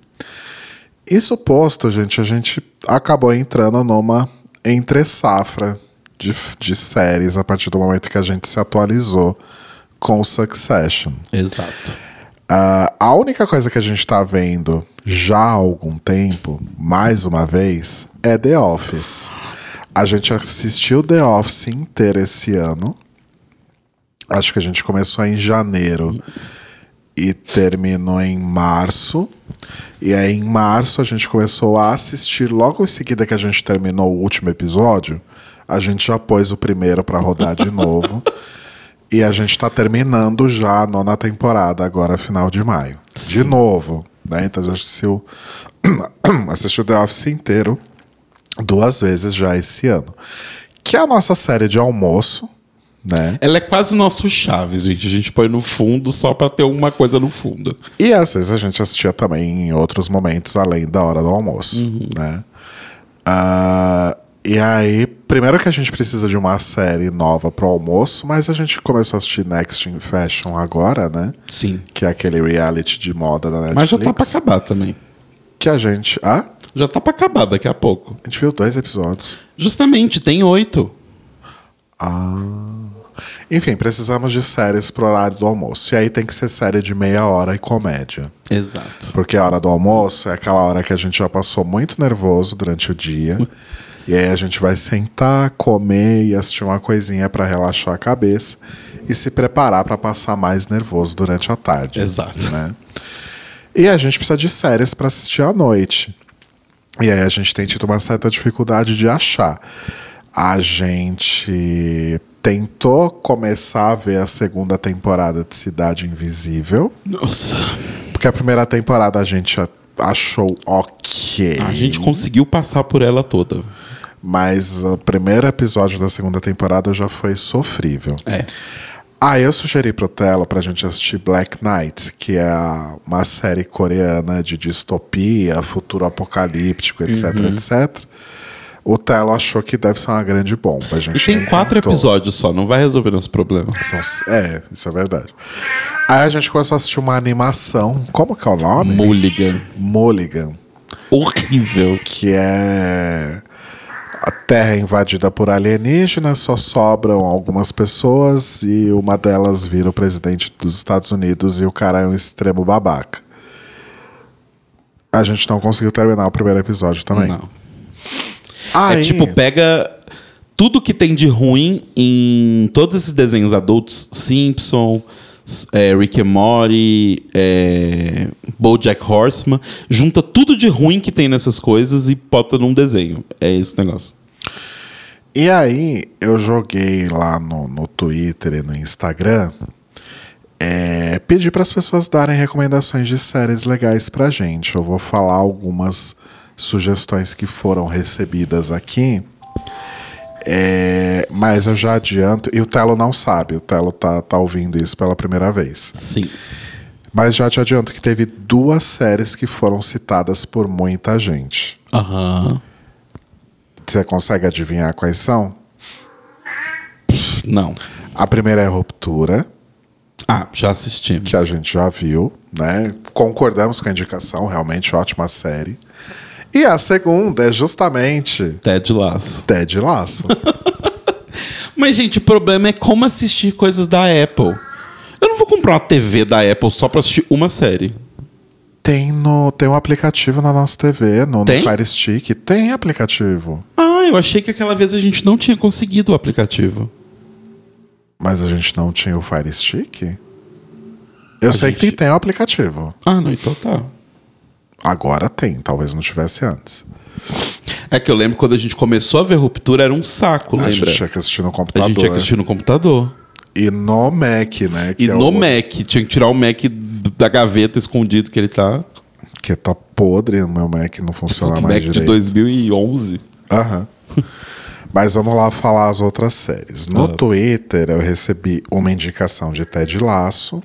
Isso posto, gente, a gente acabou entrando numa entre safra de, de séries a partir do momento que a gente se atualizou com o Succession. Exato. Ah, a única coisa que a gente tá vendo já há algum tempo, mais uma vez, é The Office. A gente assistiu The Office inteiro esse ano. Acho que a gente começou em janeiro e terminou em março. E aí, em março, a gente começou a assistir. Logo em seguida que a gente terminou o último episódio, a gente já pôs o primeiro pra rodar de novo. E a gente tá terminando já a nona temporada, agora final de maio. De novo, né? Então a gente assistiu, assistiu The Office inteiro duas vezes já esse ano. Que é a nossa série de almoço, né? Ela é quase nosso Chaves, gente. A gente põe no fundo só pra ter uma coisa no fundo. E às vezes a gente assistia também em outros momentos além da hora do almoço, né? Ah, e aí, primeiro que a gente precisa de uma série nova pro almoço, mas a gente começou a assistir Next in Fashion agora, né? Sim. Que é aquele reality de moda da Netflix. Mas já tá pra acabar também. Que a gente. Ah? Já tá pra acabar daqui a pouco. A gente viu dois episódios. Justamente, tem oito. Enfim, precisamos de séries pro horário do almoço. E aí tem que ser série de meia hora e comédia. Exato. Porque a hora do almoço é aquela hora que a gente já passou muito nervoso durante o dia. e aí a gente vai sentar, comer e assistir uma coisinha pra relaxar a cabeça e se preparar pra passar mais nervoso durante a tarde. Exato. Né? E a gente precisa de séries pra assistir à noite. E aí a gente tem tido uma certa dificuldade de achar. A gente tentou começar a ver a segunda temporada de Cidade Invisível. Nossa. Porque a primeira temporada a gente achou ok. A gente conseguiu passar por ela toda. Mas o primeiro episódio da segunda temporada já foi sofrível. É. Aí eu sugeri pro Telo pra gente assistir Black Knight, que é uma série coreana de distopia, futuro apocalíptico, etc, Uhum. etc. O Telo achou que deve ser uma grande bomba. A gente E tem quatro tentou. episódios só, não vai resolver nosso problema. São- é, isso é verdade. Aí a gente começou a assistir uma animação. Como que é o nome? Mulligan. Mulligan. horrível. que é a Terra é invadida por alienígenas, só sobram algumas pessoas e uma delas vira o presidente dos Estados Unidos e o cara é um extremo babaca. A gente não conseguiu terminar o primeiro episódio também. Não. Aí, É tipo, pega tudo que tem de ruim em todos esses desenhos adultos, Simpson, é, Rick and Morty, é, BoJack Horseman, junta tudo de ruim que tem nessas coisas e bota num desenho. É esse negócio. E aí, eu joguei lá no, no Twitter e no Instagram. É, pedi para as pessoas darem recomendações de séries legais pra gente. Eu vou falar algumas sugestões que foram recebidas aqui. É, mas eu já adianto. E o Telo não sabe, o Telo tá, tá ouvindo isso pela primeira vez. Sim. Mas já te adianto que teve duas séries que foram citadas por muita gente. Aham. Você consegue adivinhar quais são? Não. A primeira é Ruptura. Ah, já assistimos. que a gente já viu, né? Concordamos com a indicação, realmente ótima série. E a segunda é justamente Ted Lasso. Ted Laço. Mas, gente, o problema é como assistir coisas da Apple. Eu não vou comprar uma TV da Apple só pra assistir uma série. tem no tem um aplicativo na nossa TV, no, no Tem? Fire Stick, tem aplicativo, Ah, eu achei que aquela vez a gente não tinha conseguido o aplicativo. mas a gente não tinha o Fire Stick. Eu sei que tem, gente- tem o aplicativo. Ah, não, então tá. Agora tem, talvez não tivesse antes. É que eu lembro quando a gente começou a ver Ruptura, era um saco, A lembra? gente tinha que assistir no A computador. gente tinha que assistir no computador. E no Mac, né? E é no o- Mac, tinha que tirar o Mac da gaveta escondido que ele tá. Que tá podre, no meu Mac não funciona mais Mac de direito. 2011. Aham. Mas vamos lá falar as outras séries. No Ah. Twitter eu recebi uma indicação de Ted Laço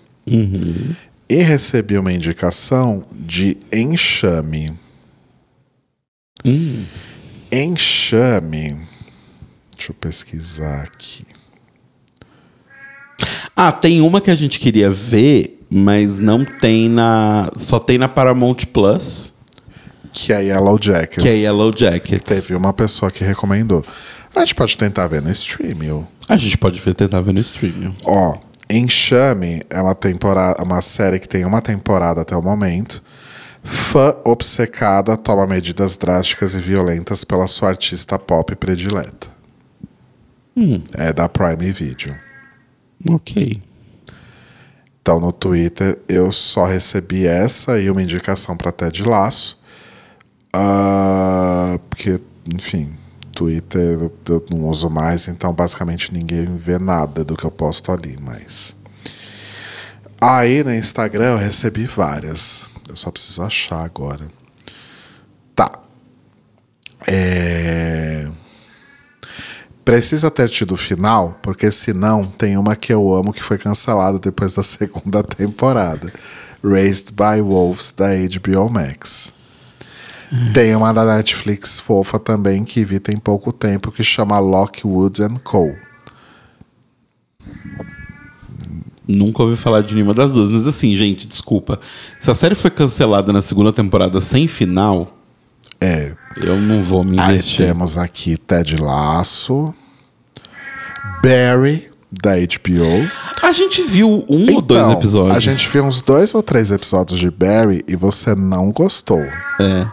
e recebi uma indicação de Enxame. Enxame. Deixa eu pesquisar aqui. Ah, tem uma que a gente queria ver, mas não tem na. Só tem na Paramount Plus, Que é Yellow Jackets. que é Yellow Jackets. Teve uma pessoa que recomendou. A gente pode tentar ver no stream. A gente pode tentar ver no streaming. Ó, Enxame é uma temporada, uma série que tem uma temporada até o momento. Fã obcecada toma medidas drásticas e violentas pela sua artista pop predileta. É da Prime Video. Ok. Então no Twitter eu só recebi essa e uma indicação para Ted Laço. Ah, porque, enfim, Twitter eu- não uso mais, então basicamente ninguém vê nada do que eu posto ali, mas. Aí no Instagram eu recebi várias. Eu só preciso achar agora. Tá. É. Precisa ter tido final, porque senão tem uma que eu amo que foi cancelada depois da segunda temporada. Raised by Wolves da HBO Max. Tem uma da Netflix fofa também que vi tem pouco tempo que chama Lockwood and Co. Nunca ouvi falar de nenhuma das duas. Mas assim, gente, desculpa. Se a série foi cancelada na segunda temporada sem final, É. eu não vou me Aí investir. temos aqui Ted Laço, Barry da HBO. A gente viu um ou dois Então, episódios. A gente viu uns dois ou três episódios de Barry e você não gostou. É.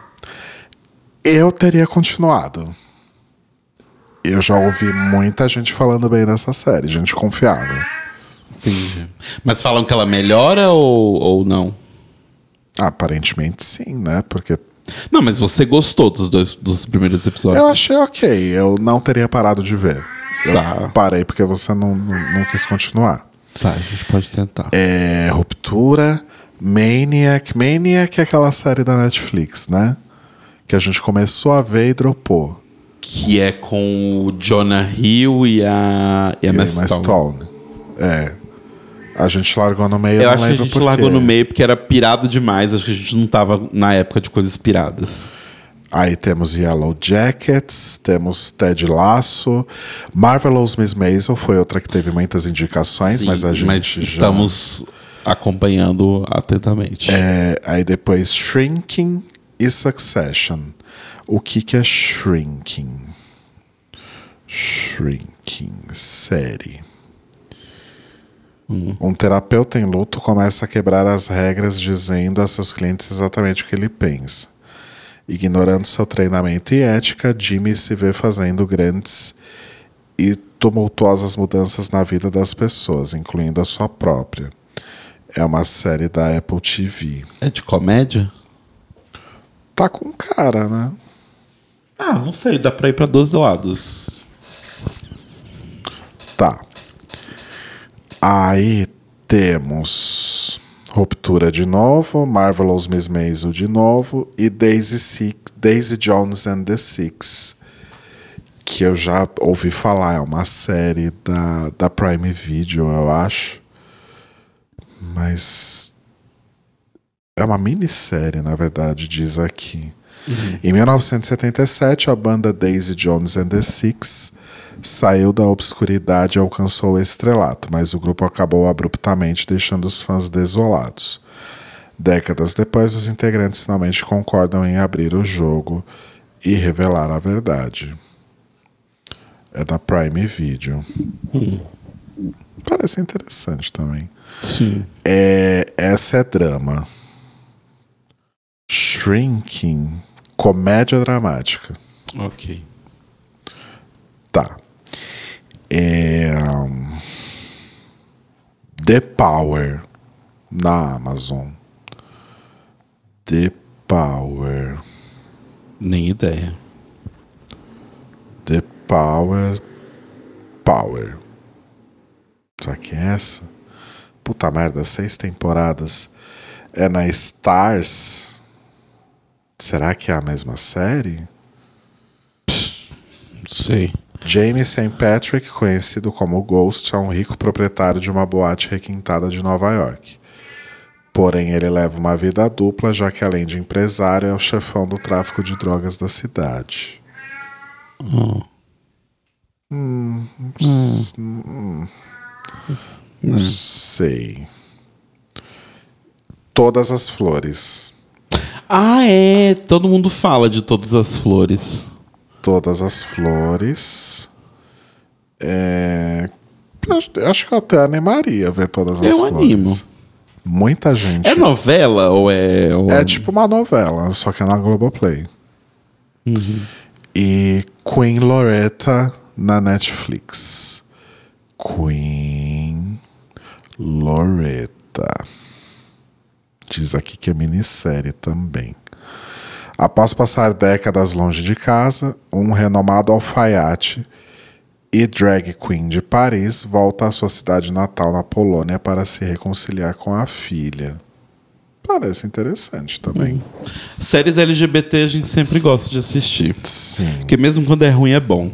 Eu teria continuado. Eu já ouvi muita gente falando bem dessa série, gente confiável. Entendi. Mas falam que ela melhora ou, ou não? Aparentemente sim, né? Porque Não, mas você gostou dos dois dos primeiros episódios. eu achei ok, eu não teria parado de ver. Eu Tá. parei porque você não, não, não quis continuar. Tá, a gente pode tentar. É, Ruptura, Maniac. Maniac é aquela série da Netflix, né? Que a gente começou a ver e dropou. Que é com o Jonah Hill e a, e a E Emma Stone. Stone. É. A gente largou no meio, eu, Eu não acho que a gente largou no meio porque era pirado demais. Acho que a gente não tava na época de coisas piradas. Aí temos Yellow Jackets, temos Ted Lasso, Marvelous Miss Maisel foi outra que teve muitas indicações, Sim, mas a gente mas já... estamos acompanhando atentamente. É, aí depois Shrinking e Succession. O que, que é Shrinking? Shrinking, série. Um terapeuta em luto começa a quebrar as regras dizendo a seus clientes exatamente o que ele pensa. Ignorando seu treinamento e ética, Jimmy se vê fazendo grandes e tumultuosas mudanças na vida das pessoas, incluindo a sua própria. É uma série da Apple TV. É de comédia? Tá com cara, né? Ah, não sei, dá pra ir pra dois lados. Tá. Aí temos Ruptura de novo, Marvelous Miss Maisel de novo e Daisy, Six, Daisy Jones and the Six, que eu já ouvi falar, é uma série da, da Prime Video, eu acho. Mas é uma minissérie, na verdade, diz aqui. Em 1977, a banda Daisy Jones and the Six saiu da obscuridade e alcançou o estrelato, mas o grupo acabou abruptamente deixando os fãs desolados. Décadas depois, os integrantes finalmente concordam em abrir o jogo e revelar a verdade. É da Prime Video. Parece interessante também. Sim. É, essa é drama. Shrinking, comédia dramática. Ok. Tá. É, um, The Power na Amazon. The Power. Nem ideia. The Power. Power. Será que é essa? Puta merda, seis temporadas. É na Stars. Será que é a mesma série? Não sei. Jamie St. Patrick, conhecido como Ghost, é um rico proprietário de uma boate requintada de Nova York. Porém, ele leva uma vida dupla, já que além de empresário, é o chefão do tráfico de drogas da cidade. Hum, s- hum. Não sei. Todas as flores. Ah, é. Todo mundo fala de todas as flores. Todas as flores. É, acho- que eu até animaria ver todas as Eu flores. animo. Muita gente. É novela ou é. Ou... É tipo uma novela, só que é na Globoplay. E Queen Loretta na Netflix. Queen Loretta. Diz aqui que é minissérie também. Após passar décadas longe de casa, um renomado alfaiate e drag queen de Paris volta à sua cidade natal na Polônia para se reconciliar com a filha. Parece interessante também. Séries LGBT a gente sempre gosta de assistir. Sim. Porque mesmo quando é ruim, é bom.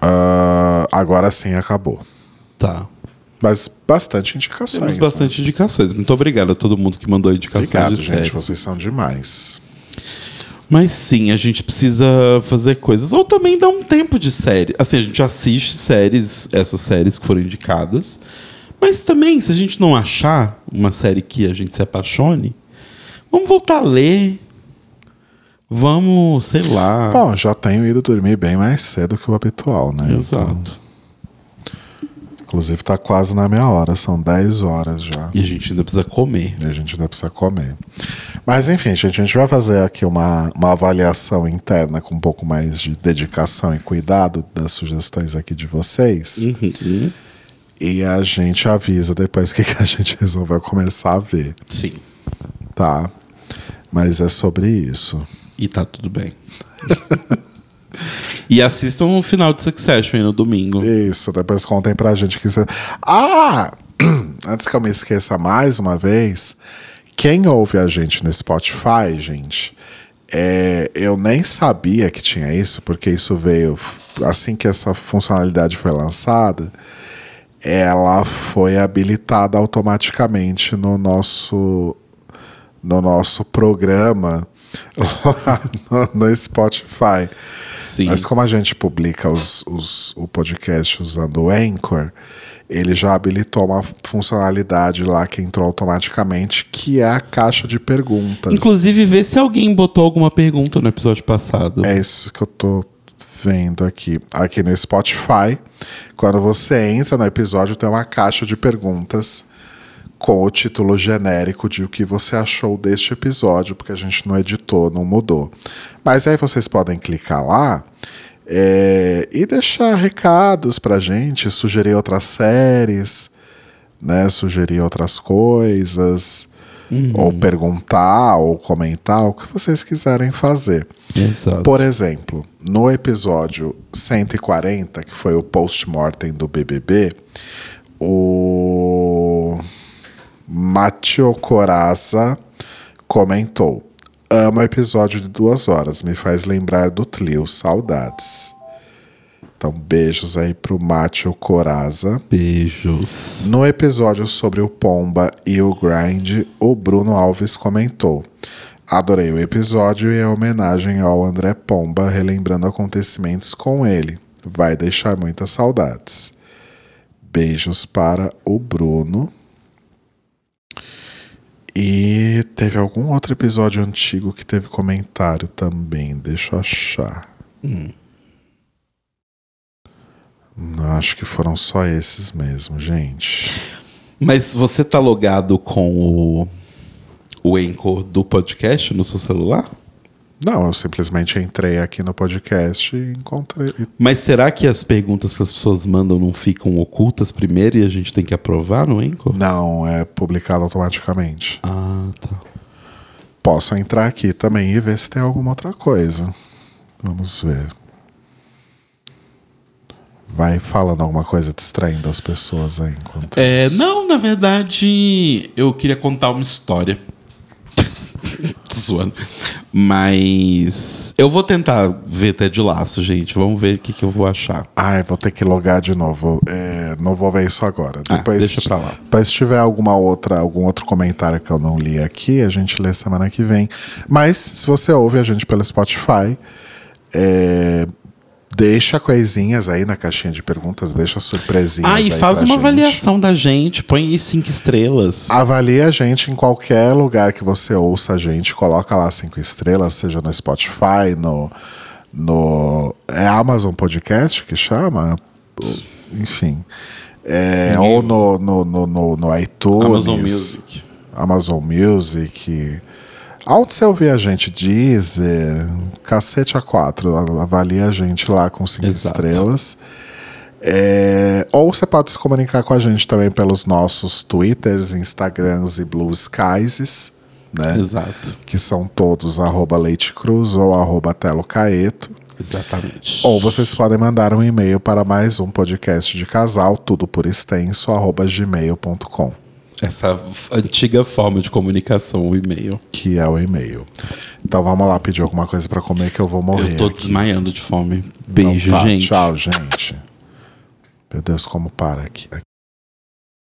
Ah, agora sim acabou. Tá. Mas bastante indicações. Temos né? bastante indicações. Muito obrigado a todo mundo que mandou indicações Obrigado, de gente. séries. Vocês são demais. Mas sim, a gente precisa fazer coisas. Ou também dar um tempo de série. Assim, a gente assiste séries, essas séries que foram indicadas. Mas também, se a gente não achar uma série que a gente se apaixone, vamos voltar a ler. Vamos, sei lá. Bom, já tenho ido dormir bem mais cedo que o habitual, né? Então, Exato. Inclusive tá quase na minha hora, são 10 horas já. E a gente ainda precisa comer. E a gente ainda precisa comer. Mas enfim, gente, a gente vai fazer aqui uma, uma avaliação interna com um pouco mais de dedicação e cuidado das sugestões aqui de vocês. Uhum. E a gente avisa depois o que, que a gente resolveu começar a ver, Sim. tá? Mas é sobre isso. E tá tudo bem. e assistam o final de Succession aí no domingo. Isso, depois contem pra gente que você. Ah! Antes que eu me esqueça mais uma vez, quem ouve a gente no Spotify, gente, é, eu nem sabia que tinha isso, porque isso veio assim que essa funcionalidade foi lançada, ela foi habilitada automaticamente no nosso no nosso programa no, Spotify. Sim. Mas como a gente publica os, os- o podcast usando o Anchor, ele já habilitou uma funcionalidade lá que entrou automaticamente, que é a caixa de perguntas. Inclusive, vê se alguém botou alguma pergunta no episódio passado. É isso que eu tô vendo aqui. Aqui no Spotify, quando você entra no episódio, tem uma caixa de perguntas com o título genérico de o que você achou deste episódio, porque a gente não editou, não mudou. Mas aí vocês podem clicar lá é, e deixar recados pra gente, sugerir outras séries, né? Sugerir outras coisas, ou perguntar, ou comentar, o que vocês quiserem fazer. Exato. Por exemplo, no episódio 140, que foi o post-mortem do BBB, o Matteo Coraza comentou: Amo o episódio de duas horas, me faz lembrar do Tlio, saudades. Então, beijos aí pro Matteo Coraza. Beijos. No episódio sobre o Pomba e o Grind, o Bruno Alves comentou: Adorei o episódio e a homenagem ao André Pomba, relembrando acontecimentos com ele. Vai deixar muitas saudades. Beijos para o Bruno. E teve algum outro episódio antigo que teve comentário também. Deixa eu achar. Não, acho que foram só esses mesmo, gente. Mas você tá logado com o, o Anchor do podcast no seu celular? Não, eu simplesmente entrei aqui no podcast e encontrei. Mas será que as perguntas que as pessoas mandam não ficam ocultas primeiro e a gente tem que aprovar no Anchor? Não, é publicado automaticamente. Ah, tá. Posso entrar aqui também e ver se tem alguma outra coisa. Vamos ver. Vai falando alguma coisa distraindo as pessoas aí enquanto. É, não, na verdade, eu queria contar uma história. Tô zoando. Mas eu vou tentar ver até de laço, gente. Vamos ver o que, que eu vou achar. Ai, vou ter que logar de novo. É, não vou ver isso agora. Ah, Depois, deixa pra lá. Depois, se tiver alguma outra, algum outro comentário que eu não li aqui, a gente lê semana que vem. Mas, se você ouve a gente pelo Spotify, é, deixa coisinhas aí na caixinha de perguntas, deixa surpresinhas Ah, e aí faz uma gente. avaliação da gente. Põe aí cinco estrelas. Avalie a gente em qualquer lugar que você ouça a gente. Coloca lá cinco estrelas, seja no Spotify, no. no é Amazon Podcast que chama? Enfim. É, ou no, no, no, no iTunes. Amazon Music. Amazon Music. Aonde você ouvir a gente? Deezer, cacete a quatro. Avalie a gente lá com cinco Exato. estrelas. É, ou você pode se comunicar com a gente também pelos nossos Twitters, Instagrams e Blue Skies, né? Exato. Que são todos arroba Leite Cruz ou arroba Telo Caeto. Exatamente. Ou vocês podem mandar um e-mail para mais um podcast de casal, tudo por extenso, arroba gmail.com, Essa antiga forma de comunicação, o e-mail. que é o e-mail. Então vamos lá pedir alguma coisa para comer que eu vou morrer. Eu tô aqui. desmaiando de fome. Beijo, tá, gente. Tchau, gente. Meu Deus, como para aqui.